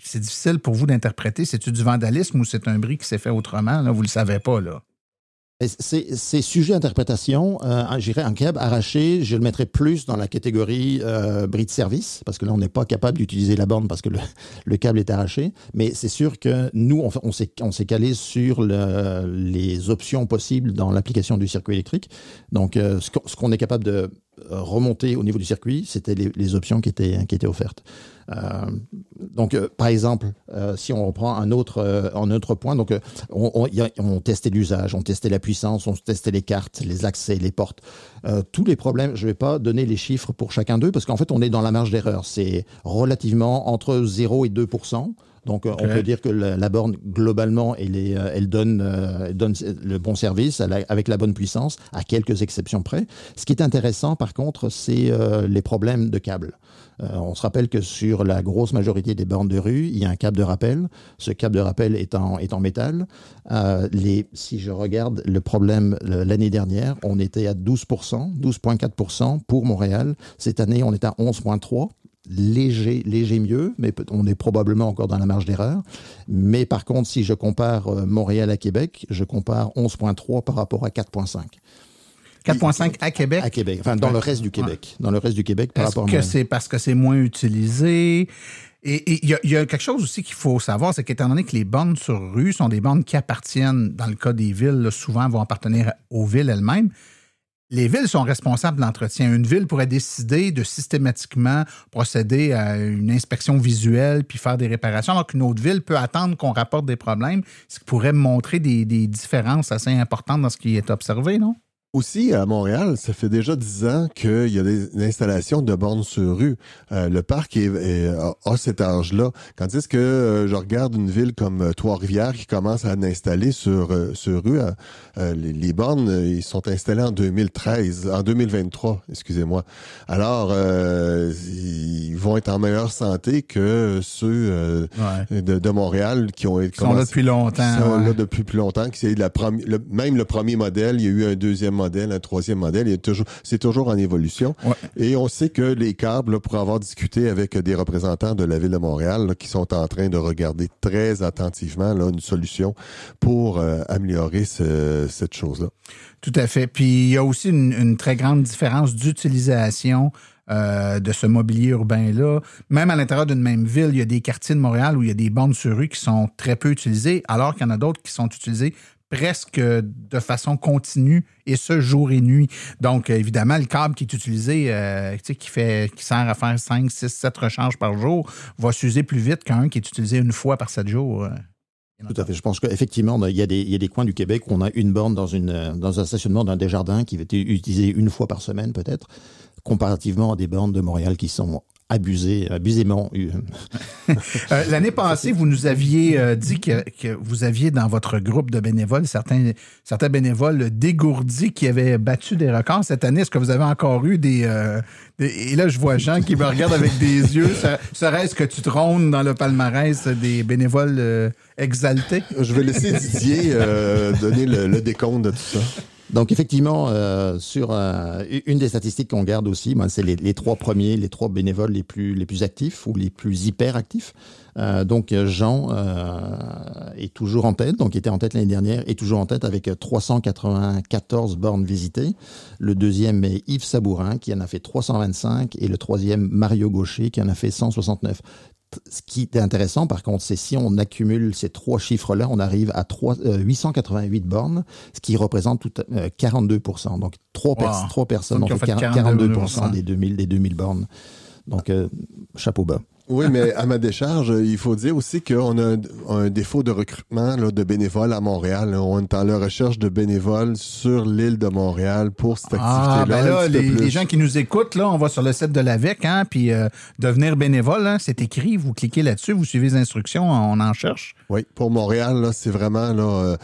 c'est difficile pour vous d'interpréter. C'est-tu du vandalisme ou c'est un bris qui s'est fait autrement? Vous le savez pas, là. C'est sujet à interprétation. Euh, un câble arraché, je le mettrais plus dans la catégorie euh, service, parce que là, on n'est pas capable d'utiliser la borne parce que le, le câble est arraché. Mais c'est sûr que nous, on, s'est calé sur le- les options possibles dans l'application du circuit électrique. Donc, euh, ce qu'on est capable de remonter au niveau du circuit, c'était les, options qui étaient offertes. Euh, donc, euh, par exemple, euh, si on reprend un autre, un autre point, donc on, testait l'usage, on testait la puissance, on testait les cartes, les accès, les portes, tous les problèmes. Je ne vais pas donner les chiffres pour chacun d'eux parce qu'en fait, on est dans la marge d'erreur. C'est relativement entre 0 et 2 donc, euh, on peut dire que la, la borne, globalement, elle, est, euh, elle, donne, euh, elle donne le bon service a- avec la bonne puissance, à quelques exceptions près. Ce qui est intéressant, par contre, c'est euh, les problèmes de câbles. Euh, on se rappelle que sur la grosse majorité des bornes de rue, il y a un câble de rappel. Ce câble de rappel est en, est en métal. Les, si je regarde le problème l'année dernière, on était à 12%, 12,4% pour Montréal. Cette année, on est à 11,3% léger, léger mieux, mais on est probablement encore dans la marge d'erreur. Mais par contre, si je compare euh, Montréal à Québec, je compare 11,3 par rapport à 4,5. 4,5 à Québec? À Québec, enfin dans le reste du Québec. Dans le reste du Québec par Est-ce rapport à que c'est parce que c'est moins utilisé? Et il y, a- il y a quelque chose aussi qu'il faut savoir, c'est qu'étant donné que les bornes sur rue sont des bornes qui appartiennent, dans le cas des villes, là, souvent vont appartenir aux villes elles-mêmes, les villes sont responsables de l'entretien. Une ville pourrait décider de systématiquement procéder à une inspection visuelle puis faire des réparations, alors qu'une autre ville peut attendre qu'on rapporte des problèmes, ce qui pourrait montrer des, des différences assez importantes dans ce qui est observé, non? Aussi, à Montréal, ça fait déjà dix ans qu'il y a des installations de bornes sur rue. Euh, le parc est, est- a, cet âge-là. Quand est-ce que euh, je regarde une ville comme euh, Trois-Rivières qui commence à installer sur, euh, sur rue, euh, euh, les, les bornes, ils sont installés en 2013, en 2023, excusez-moi. Alors, euh, ils vont être en meilleure santé que ceux euh, de, de Montréal qui ont été Qui sont là depuis longtemps, qui sont ouais. là depuis plus longtemps. qui la le- même le premier modèle, il y a eu un deuxième modèle, un troisième modèle. toujours- C'est toujours en évolution. Et on sait que les câbles, là, pour avoir discuté avec des représentants de la ville de Montréal, là, qui sont en train de regarder très attentivement là, une solution pour euh, améliorer ce- cette chose-là. Tout à fait. Puis il y a aussi une, une très grande différence d'utilisation euh, de ce mobilier urbain-là. Même à l'intérieur d'une même ville, il y a des quartiers de Montréal où il y a des bornes sur rue qui sont très peu utilisées, alors qu'il y en a d'autres qui sont utilisées presque de façon continue et ce jour et nuit. Donc, euh, évidemment, le câble qui est utilisé, euh, tu sais, qui fait, qui sert à faire 5, 6, 7 recharges par jour, va s'user plus vite qu'un qui est utilisé une fois par 7 jours. euh. Tout à fait. Je pense qu'effectivement, il y, a des, il y a des coins du Québec où on a une borne dans, une, dans un stationnement d'un Desjardins qui va être utilisée une fois par semaine, peut-être, comparativement à des bornes de Montréal qui sont abusées, abusément. euh, L'année passée, vous nous aviez euh, dit que, que vous aviez dans votre groupe de bénévoles certains, certains bénévoles dégourdis qui avaient battu des records. Cette année, est-ce que vous avez encore eu des, euh, des- Et là, je vois Jean qui me regarde avec des yeux. Ser- Serait-ce que tu trônes dans le palmarès des bénévoles euh, exaltés? Je vais laisser Didier euh, donner le, le décompte de tout ça. Donc effectivement, euh, sur euh, une des statistiques qu'on garde aussi, ben, c'est les, trois premiers, les trois bénévoles les plus les plus actifs ou les plus hyper actifs. Euh, donc Jean euh, est toujours en tête, donc était en tête l'année dernière, est toujours en tête avec 394 bornes visitées. Le deuxième est Yves Sabourin qui en a fait 325 et le troisième Mario Gaucher qui en a fait 169. Ce qui est intéressant, par contre, c'est si on accumule ces trois chiffres-là, on arrive à 3, euh, 888 bornes, ce qui représente tout, euh, 42%. Donc, trois, Wow. pers- trois personnes Donc, ont fait fait 42%, 42%. des 2000, des 2000 bornes. Donc, euh, chapeau bas. Oui, mais à ma décharge, il faut dire aussi qu'on a un, un défaut de recrutement là, de bénévoles à Montréal. On est en la recherche de bénévoles sur l'île de Montréal pour cette Ah, activité-là. ben là, les, gens qui nous écoutent, là, on va sur le site de l'AVEC, hein, puis euh, devenir bénévole, hein, c'est écrit, vous cliquez là-dessus, vous suivez les instructions, on en cherche. Oui, pour Montréal, là, c'est vraiment là, euh,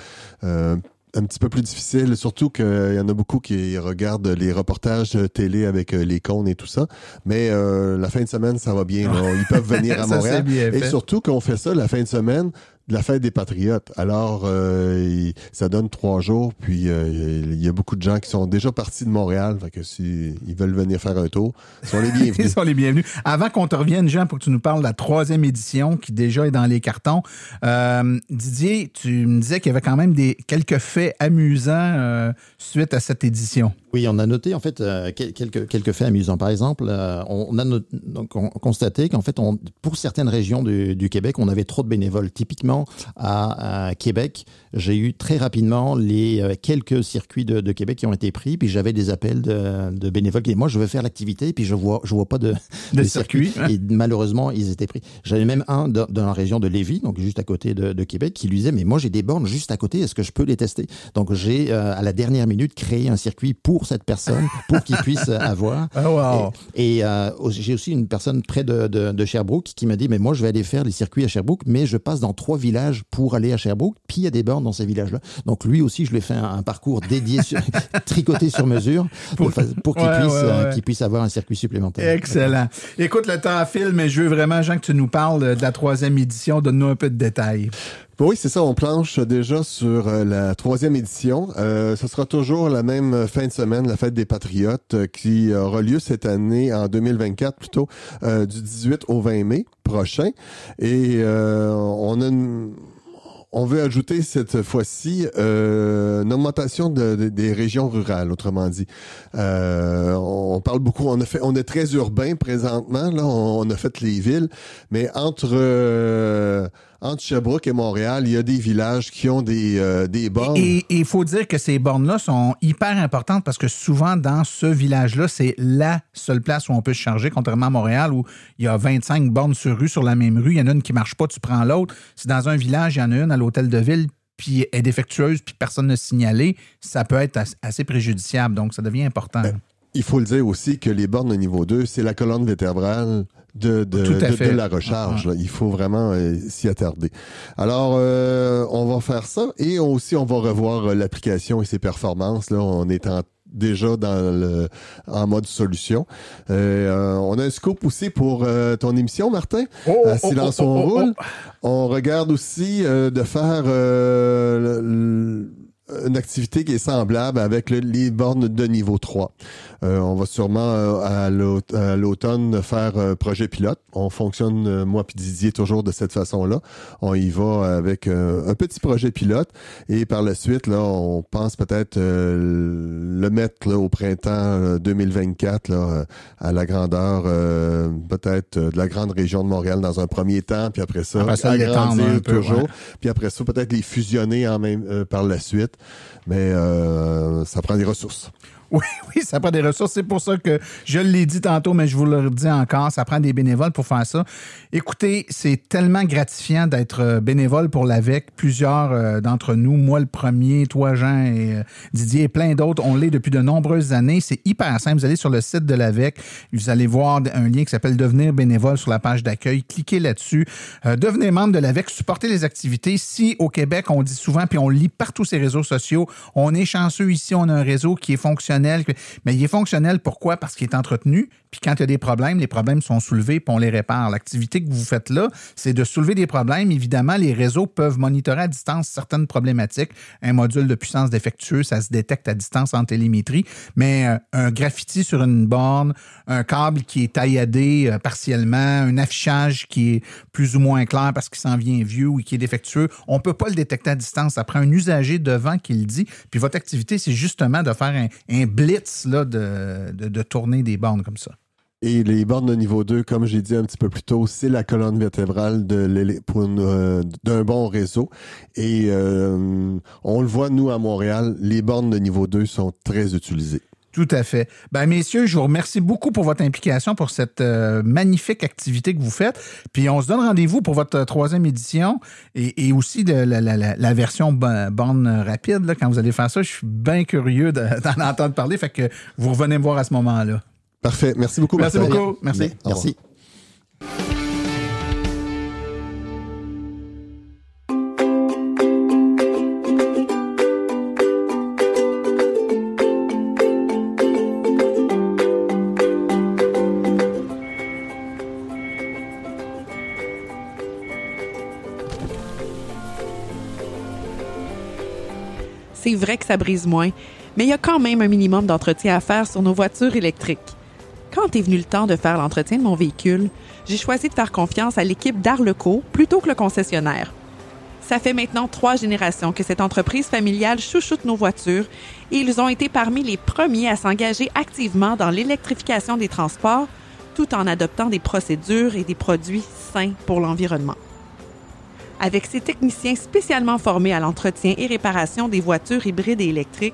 euh, un petit peu plus difficile, surtout qu'il y en a beaucoup qui regardent les reportages télé avec euh, les cônes et tout ça. Mais euh, la fin de semaine, ça va bien. là. Ils peuvent venir à Montréal. Et fait. surtout qu'on fait ça la fin de semaine de la fête des Patriotes. Alors, euh, ça donne trois jours, puis euh, il y a beaucoup de gens qui sont déjà partis de Montréal. Fait que si ils veulent venir faire un tour, ils sont les Ils bienvenus. sont les bienvenus. Avant qu'on te revienne, Jean, pour que tu nous parles de la troisième édition qui déjà est dans les cartons, euh, Didier, tu me disais qu'il y avait quand même des, quelques faits amusants suite à cette édition. Oui, on a noté en fait euh, quel- quelques, quelques faits amusants. Par exemple, euh, on a donc, on- constaté qu'en fait, on, pour certaines régions du, du Québec, on avait trop de bénévoles. Typiquement à, à Québec, j'ai eu très rapidement les euh, quelques circuits de, de Québec qui ont été pris, puis j'avais des appels de, de bénévoles qui disaient moi je veux faire l'activité, puis je vois je vois pas de, De circuit. Et malheureusement, ils étaient pris. J'avais même un dans, dans la région de Lévis, donc juste à côté de, de Québec, qui lui disait mais moi j'ai des bornes juste à côté, est-ce que je peux les tester? Donc j'ai euh, à la dernière minute créé un circuit pour cette personne, pour qu'il puisse avoir. Ah, wow. Et, et, euh, j'ai aussi une personne près de, de, de Sherbrooke qui m'a dit mais moi je vais aller faire les circuits à Sherbrooke, mais je passe dans trois villages pour aller à Sherbrooke, puis il y a des bornes dans ces villages-là. Donc lui aussi je lui ai fait un, un parcours dédié, sur, tricoté sur mesure, pour, pour qu'il Ouais, puisse, ouais, euh, puisse avoir un circuit supplémentaire. Excellent. Écoute, le temps file, mais je veux vraiment, Jean, que tu nous parles de la troisième édition. Donne-nous un peu de détails. Oui, c'est ça. On planche déjà sur euh, la troisième édition. Euh, ce sera toujours la même fin de semaine, la fête des Patriotes, euh, qui aura lieu cette année, en 2024 plutôt, euh, du 18 au 20 mai prochain. Et euh, on a une- on veut ajouter cette fois-ci euh, une augmentation de- de- des régions rurales, autrement dit. Euh, on parle beaucoup, on a fait, on est très urbain présentement, là, on, on a fait les villes, mais entre euh, entre Sherbrooke et Montréal, il y a des villages qui ont des euh, des bornes. Et il faut dire que ces bornes-là sont hyper importantes parce que souvent, dans ce village-là, c'est la seule place où on peut se charger, contrairement à Montréal où il y a 25 bornes sur rue sur la même rue. Il y en a une qui marche pas, tu prends l'autre. Si dans un village, il y en a une à l'hôtel de ville, puis elle est défectueuse, puis personne n'a signalé, ça peut être as- assez préjudiciable. Donc, ça devient important. Il faut le dire aussi que les bornes de niveau 2, c'est la colonne vertébrale de, de, Tout à de- fait. de la recharge. là. Il faut vraiment euh, s'y attarder. Alors, euh, on va faire ça et aussi on va revoir euh, l'application et ses performances. Là, on est en- déjà dans le, en mode solution. Euh, on a un scoop aussi pour euh, ton émission, Martin. Oh, à Silence oh, oh, on oh, oh, roule. On regarde aussi euh, de faire euh, le- le- une activité qui est semblable avec le- les bornes de niveau 3. Euh, on va sûrement euh, à l'aut- à l'automne faire un projet pilote. On fonctionne, euh, moi puis Didier, toujours de cette façon-là. On y va avec euh, un petit projet pilote et par la suite, là, on pense peut-être euh, le mettre là, au printemps euh, 2024 là, euh, à la grandeur euh, peut-être euh, de la grande région de Montréal dans un premier temps, puis après ça, Après ça, l'étendre agrandir un peu, toujours, ouais. puis après ça, peut-être les fusionner en même euh, par la suite. Mais euh, ça prend des ressources. Oui, oui, ça prend des ressources. C'est pour ça que je l'ai dit tantôt, mais je vous le redis encore, ça prend des bénévoles pour faire ça. Écoutez, c'est tellement gratifiant d'être euh, bénévole pour l'AVEC. Plusieurs euh, d'entre nous, moi le premier, toi Jean et euh, Didier et plein d'autres, on l'est depuis de nombreuses années. C'est hyper simple. Vous allez sur le site de l'AVEC, vous allez voir un lien qui s'appelle Devenir bénévole sur la page d'accueil. Cliquez là-dessus. Devenez membre de l'AVEC, supportez les activités. Si au Québec, on dit souvent, puis on lit partout ces réseaux sociaux, on est chanceux ici, on a un réseau qui est fonctionnel. Mais il est fonctionnel pourquoi? Parce qu'il est entretenu. Puis quand il y a des problèmes, les problèmes sont soulevés puis on les répare. L'activité que vous faites là, c'est de soulever des problèmes. Évidemment, les réseaux peuvent monitorer à distance certaines problématiques. Un module de puissance défectueux, ça se détecte à distance en télémétrie. Mais euh, un graffiti sur une borne, un câble qui est tailladé euh, partiellement, un affichage qui est plus ou moins clair parce qu'il s'en vient vieux ou qui est défectueux, on peut pas le détecter à distance. Ça prend un usager devant qui le dit. Puis votre activité, c'est justement de faire un, blitz là, de tourner des bornes comme ça. Et les bornes de niveau 2, comme j'ai dit un petit peu plus tôt, c'est la colonne vertébrale euh, d'un bon réseau. Et euh, on le voit, nous, à Montréal, les bornes de niveau 2 sont très utilisées. Tout à fait. Ben, messieurs, je vous remercie beaucoup pour votre implication, pour cette euh, magnifique activité que vous faites. Puis on se donne rendez-vous pour votre troisième édition et, aussi de la, version borne rapide. Quand vous allez faire ça, je suis bien curieux de- d'en entendre parler. Fait que vous revenez me voir à ce moment-là. Parfait. Merci beaucoup. Merci beaucoup. Merci. Merci. C'est vrai que ça brise moins, mais il y a quand même un minimum d'entretien à faire sur nos voitures électriques. Quand est venu le temps de faire l'entretien de mon véhicule, j'ai choisi de faire confiance à l'équipe d'Arleco plutôt que le concessionnaire. Ça fait maintenant trois générations que cette entreprise familiale chouchoute nos voitures et ils ont été parmi les premiers à s'engager activement dans l'électrification des transports tout en adoptant des procédures et des produits sains pour l'environnement. Avec ses techniciens spécialement formés à l'entretien et réparation des voitures hybrides et électriques,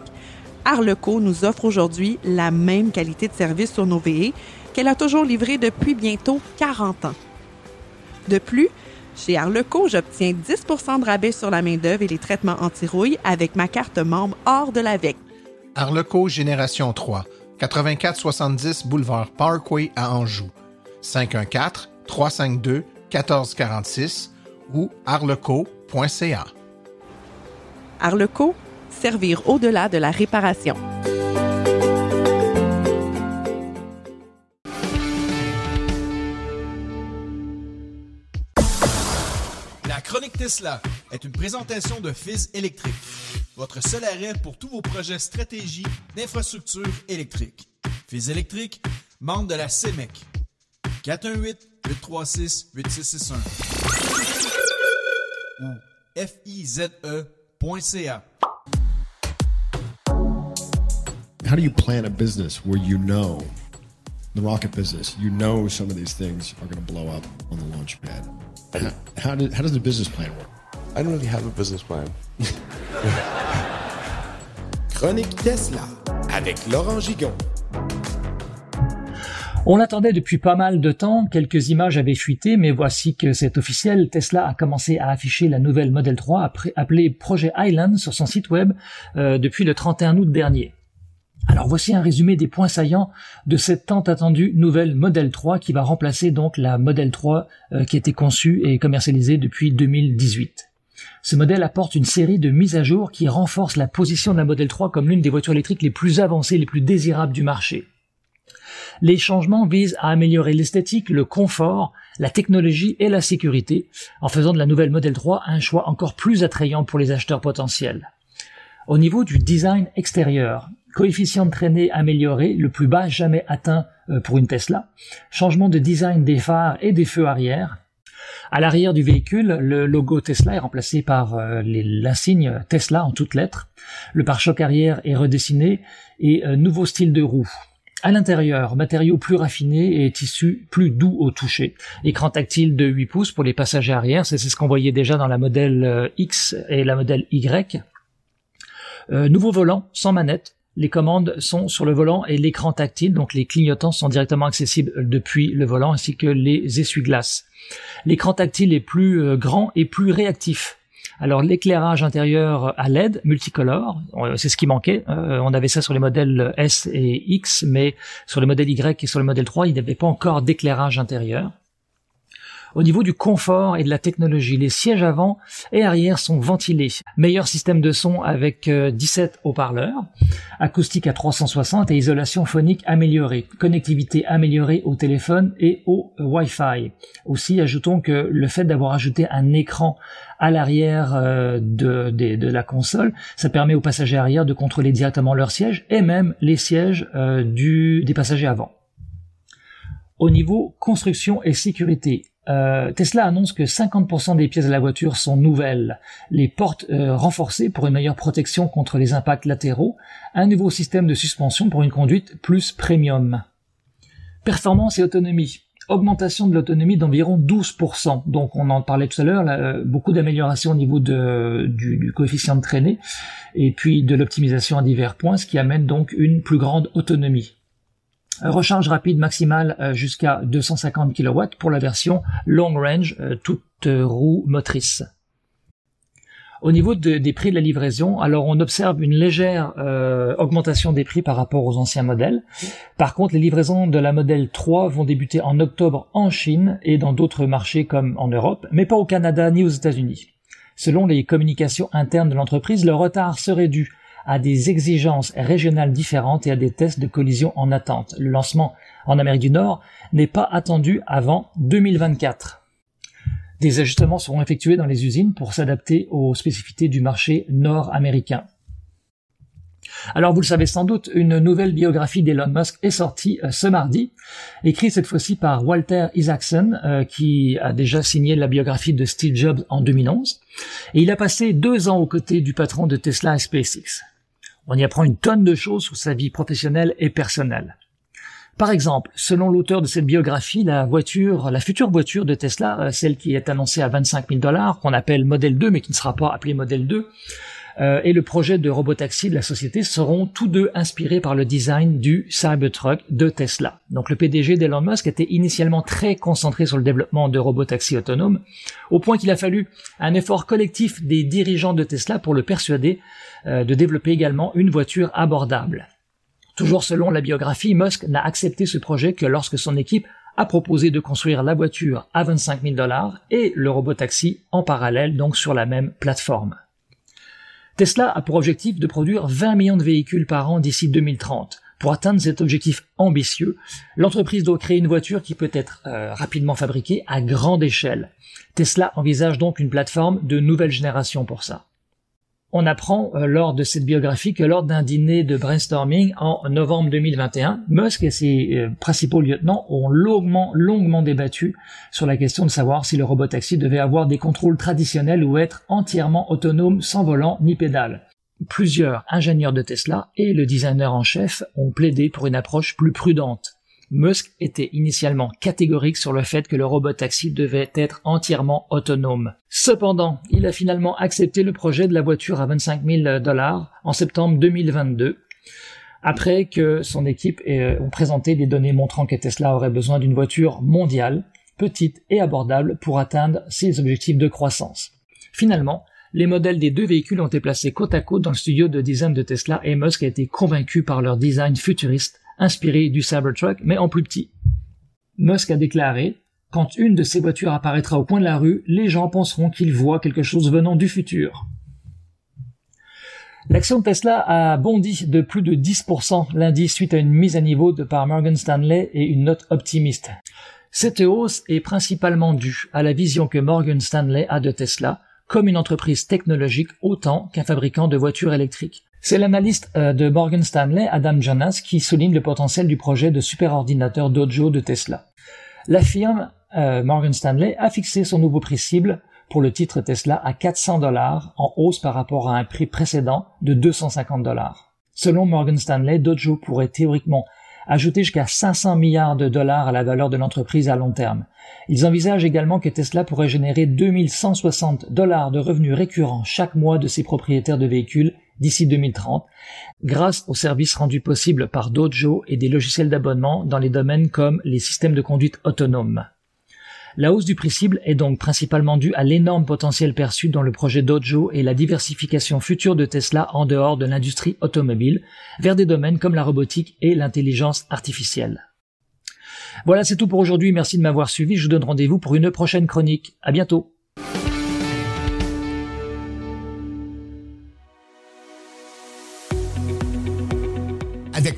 Arleco nous offre aujourd'hui la même qualité de service sur nos VE qu'elle a toujours livré depuis bientôt 40 ans. De plus, chez Arleco, j'obtiens 10% de rabais sur la main-d'œuvre et les traitements anti-rouille avec ma carte membre hors de l'AVEC. Arleco Génération 3, 8470 boulevard Parkway à Anjou. 514 352 1446 ou arleco.ca. Arleco, servir au-delà de la réparation. La chronique Tesla est une présentation de Fizz Électrique, votre seul arrêt pour tous vos projets stratégie d'infrastructure électrique. Fizz Électrique, membre de la CEMEC. 418-836-8661 ou fize.ca. How do you plan a business where you know the rocket business, you know some of these things are going to blow up on the launch pad? How, how, do, how does the business plan work? I don't really have a business plan. Chronique Tesla avec Laurent Gigon. On l'attendait depuis pas mal de temps, quelques images avaient fuité, mais voici que c'est officiel, Tesla a commencé à afficher la nouvelle Model 3 appelée Projet Island sur son site web euh, depuis le 31 août dernier. Alors voici un résumé des points saillants de cette tant attendue nouvelle Model 3 qui va remplacer donc la Model 3 euh, qui a été conçue et commercialisée depuis 2018. Ce modèle apporte une série de mises à jour qui renforcent la position de la Model 3 comme l'une des voitures électriques les plus avancées, les plus désirables du marché. Les changements visent à améliorer l'esthétique, le confort, la technologie et la sécurité, en faisant de la nouvelle Model 3 un choix encore plus attrayant pour les acheteurs potentiels. Au niveau du design extérieur, coefficient de traînée amélioré, le plus bas jamais atteint euh, pour une Tesla, changement de design des phares et des feux arrière. À l'arrière du véhicule, le logo Tesla est remplacé par euh, l'insigne Tesla en toutes lettres. Le pare-choc arrière est redessiné et euh, nouveau style de roue. À l'intérieur, matériaux plus raffinés et tissus plus doux au toucher. Écran tactile de 8 pouces pour les passagers arrière, c'est ce qu'on voyait déjà dans la modèle X et la modèle Y. nouveau volant sans manette, les commandes sont sur le volant et l'écran tactile, donc les clignotants sont directement accessibles depuis le volant ainsi que les essuie-glaces. L'écran tactile est plus euh, grand et plus réactif. Alors l'éclairage intérieur à LED multicolore, c'est ce qui manquait. Euh, on avait ça sur les modèles S et X, mais sur le modèle Y et sur le modèle 3, il n'y avait pas encore d'éclairage intérieur. Au niveau du confort et de la technologie, les sièges avant et arrière sont ventilés. Meilleur système de son avec 17 euh, haut-parleurs, acoustique à 360 et isolation phonique améliorée, connectivité améliorée au téléphone et au Wi-Fi. Aussi, ajoutons que le fait d'avoir ajouté un écran à l'arrière euh, de, la console, ça permet aux passagers arrière de contrôler directement leurs sièges et même les sièges euh, des passagers avant. Au niveau construction et sécurité, euh, Tesla annonce que 50% des pièces de la voiture sont nouvelles, les portes euh, renforcées pour une meilleure protection contre les impacts latéraux, un nouveau système de suspension pour une conduite plus premium. Performance et autonomie. Augmentation de l'autonomie d'environ 12%. Donc on en parlait tout à l'heure, euh, beaucoup d'améliorations au niveau du, du, coefficient de traînée et puis de l'optimisation à divers points, ce qui amène donc une plus grande autonomie. Recharge rapide maximale euh, jusqu'à 250 kW pour la version long range, euh, toute euh, roue motrice. Au niveau des prix de la livraison, alors on observe une légère augmentation des prix par rapport aux anciens modèles. Par contre, les livraisons de la modèle 3 vont débuter en octobre en Chine et dans d'autres marchés comme en Europe, mais pas au Canada ni aux États-Unis. Selon les communications internes de l'entreprise, le retard serait dû à des exigences régionales différentes et à des tests de collision en attente. Le lancement en Amérique du Nord n'est pas attendu avant 2024. Des ajustements seront effectués dans les usines pour s'adapter aux spécificités du marché nord-américain. Alors vous le savez sans doute, une nouvelle biographie d'Elon Musk est sortie euh, ce mardi, écrite cette fois-ci par Walter Isaacson, euh, qui a déjà signé la biographie de Steve Jobs en 2011, et il a passé deux ans aux côtés du patron de Tesla et SpaceX. On y apprend une tonne de choses sur sa vie professionnelle et personnelle. Par exemple, selon l'auteur de cette biographie, la voiture, la future voiture de Tesla, euh, celle qui est annoncée à 25 000 dollars, qu'on appelle Model 2, mais qui ne sera pas appelée Model 2, euh, et le projet de robotaxi de la société seront tous deux inspirés par le design du Cybertruck de Tesla. Donc le PDG d'Elon Musk était initialement très concentré sur le développement de robotaxis autonomes, au point qu'il a fallu un effort collectif des dirigeants de Tesla pour le persuader euh, de développer également une voiture abordable. Toujours selon la biographie, Musk n'a accepté ce projet que lorsque son équipe a proposé de construire la voiture à 25 000 dollars et le robotaxi en parallèle, donc sur la même plateforme. Tesla a pour objectif de produire 20 millions de véhicules par an d'ici 2030. Pour atteindre cet objectif ambitieux, l'entreprise doit créer une voiture qui peut être euh, rapidement fabriquée à grande échelle. Tesla envisage donc une plateforme de nouvelle génération pour ça. On apprend euh, lors de cette biographie que lors d'un dîner de brainstorming en novembre 2021, Musk et ses euh, principaux lieutenants ont longuement, longuement débattu sur la question de savoir si le robotaxi devait avoir des contrôles traditionnels ou être entièrement autonome sans volant ni pédale. Plusieurs ingénieurs de Tesla et le designer en chef ont plaidé pour une approche plus prudente. Musk était initialement catégorique sur le fait que le robot taxi devait être entièrement autonome. Cependant, il a finalement accepté le projet de la voiture à 25 000 dollars en septembre 2022, après que son équipe ait présenté des données montrant que Tesla aurait besoin d'une voiture mondiale, petite et abordable pour atteindre ses objectifs de croissance. Finalement, les modèles des deux véhicules ont été placés côte à côte dans le studio de design de Tesla et Musk a été convaincu par leur design futuriste inspiré du Cybertruck, mais en plus petit. Musk a déclaré Quand une de ces voitures apparaîtra au coin de la rue, les gens penseront qu'ils voient quelque chose venant du futur. L'action de Tesla a bondi de plus de 10% lundi suite à une mise à niveau de par Morgan Stanley et une note optimiste. Cette hausse est principalement due à la vision que Morgan Stanley a de Tesla comme une entreprise technologique autant qu'un fabricant de voitures électriques. C'est l'analyste euh, de Morgan Stanley, Adam Jonas, qui souligne le potentiel du projet de superordinateur Dojo de Tesla. La firme euh, Morgan Stanley a fixé son nouveau prix cible pour le titre Tesla à 400 dollars, en hausse par rapport à un prix précédent de 250 dollars. Selon Morgan Stanley, Dojo pourrait théoriquement ajouter jusqu'à 500 milliards de dollars à la valeur de l'entreprise à long terme. Ils envisagent également que Tesla pourrait générer 2160 dollars de revenus récurrents chaque mois de ses propriétaires de véhicules d'ici 2030, grâce aux services rendus possibles par Dojo et des logiciels d'abonnement dans les domaines comme les systèmes de conduite autonome. La hausse du prix cible est donc principalement due à l'énorme potentiel perçu dans le projet Dojo et la diversification future de Tesla en dehors de l'industrie automobile vers des domaines comme la robotique et l'intelligence artificielle. Voilà, c'est tout pour aujourd'hui. Merci de m'avoir suivi. Je vous donne rendez-vous pour une prochaine chronique. À bientôt.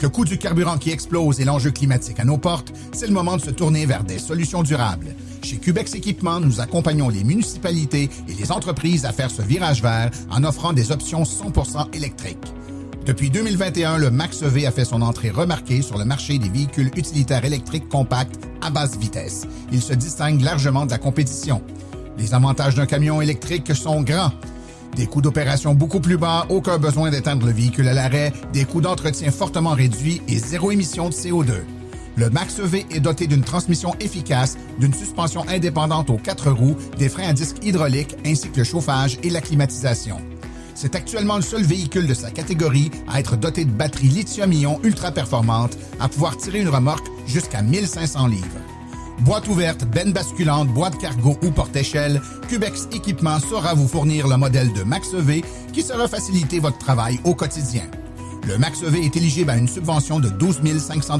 Le coût du carburant qui explose et l'enjeu climatique à nos portes, c'est le moment de se tourner vers des solutions durables. Chez Cubex Équipement, nous accompagnons les municipalités et les entreprises à faire ce virage vert en offrant des options 100% électriques. Depuis 2021, le Max-EV a fait son entrée remarquée sur le marché des véhicules utilitaires électriques compacts à basse vitesse. Il se distingue largement de la compétition. Les avantages d'un camion électrique sont grands. Des coûts d'opération beaucoup plus bas, aucun besoin d'éteindre le véhicule à l'arrêt, des coûts d'entretien fortement réduits et zéro émission de CO2. Le Max-EV est doté d'une transmission efficace, d'une suspension indépendante aux quatre roues, des freins à disque hydrauliques ainsi que le chauffage et la climatisation. C'est actuellement le seul véhicule de sa catégorie à être doté de batteries lithium-ion ultra performantes à pouvoir tirer une remorque jusqu'à 1500 livres. Boîte ouverte, benne basculante, boîte cargo ou porte-échelle, Cubex Équipement saura vous fournir le modèle de Max-EV qui sera faciliter votre travail au quotidien. Le Max-EV est éligible à une subvention de 12 500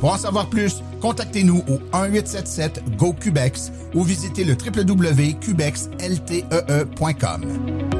Pour en savoir plus, contactez-nous au 1-877-GO-CUBEX ou visitez le www.cubexltee.com.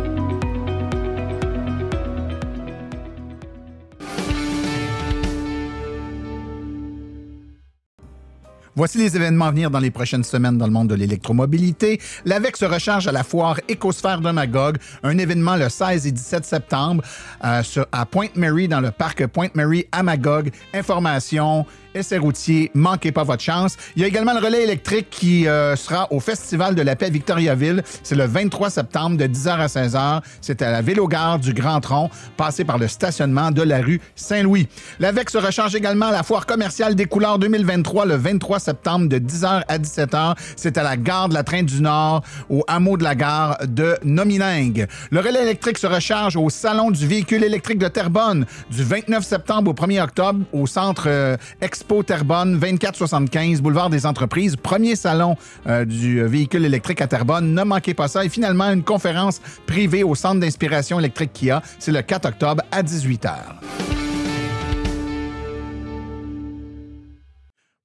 Voici les événements à venir dans les prochaines semaines dans le monde de l'électromobilité. L'AVEC se recharge à la foire Écosphère de Magog, un événement le 16 et 17 septembre euh, à Point Mary dans le parc Point Mary à Magog. Information essais routiers, manquez pas votre chance. Il y a également le relais électrique qui euh, sera au Festival de la paix Victoriaville. C'est le 23 septembre de 10h à 16h. C'est à la Vélogare du Grand Tronc, passé par le stationnement de la rue Saint-Louis. L'AVEC se recharge également à la foire commerciale des couleurs 2023 le 23 septembre de 10h à 17h. C'est à la gare de la Train du Nord, au hameau de la gare de Nomilingue. Le relais électrique se recharge au Salon du véhicule électrique de Terrebonne du 29 septembre au 1er octobre au centre euh, Expo Terrebonne, 2475 boulevard des entreprises. Premier salon euh, du véhicule électrique à Terrebonne. Ne manquez pas ça. Et finalement, une conférence privée au centre d'inspiration électrique Kia. C'est le 4 octobre à 18h.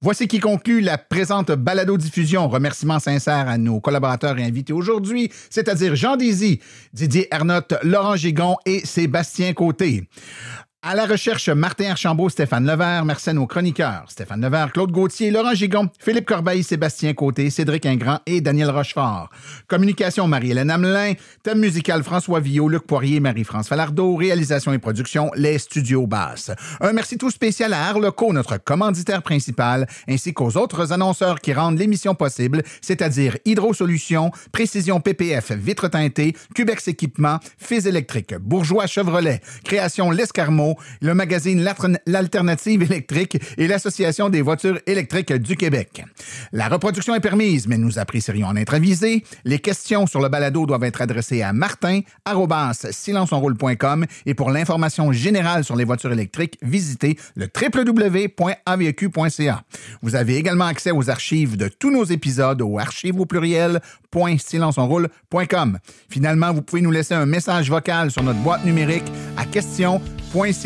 Voici qui conclut la présente balado-diffusion. Remerciements sincères à nos collaborateurs et invités aujourd'hui, c'est-à-dire Jean Dézy, Didier Ernotte, Laurent Gigon et Sébastien Côté. À la recherche, Martin Archambault, Stéphane Levert, merci à nos chroniqueurs, Stéphane Levert, Claude Gauthier, Laurent Gigon, Philippe Corbeil, Sébastien Côté, Cédric Ingrand et Daniel Rochefort. Communication, Marie-Hélène Hamelin. Thème musical, François Villot, Luc Poirier, Marie-France Falardeau. Réalisation et production, Les Studios Basses. Un merci tout spécial à Arleco, notre commanditaire principal, ainsi qu'aux autres annonceurs qui rendent l'émission possible, c'est-à-dire Hydro Solutions, Précision PPF, Vitre teintée, Cubex Équipement, Fils électrique, Bourgeois Chevrolet, Création L'Escarmot, le magazine L'Alternative électrique et l'Association des voitures électriques du Québec. La reproduction est permise, mais nous apprécierions en être avisés. Les questions sur le balado doivent être adressées à martin et pour l'information générale sur les voitures électriques, visitez le www.avq.ca. Vous avez également accès aux archives de tous nos épisodes au archive au pluriel Finalement, vous pouvez nous laisser un message vocal sur notre boîte numérique à question.silenceonroule.com.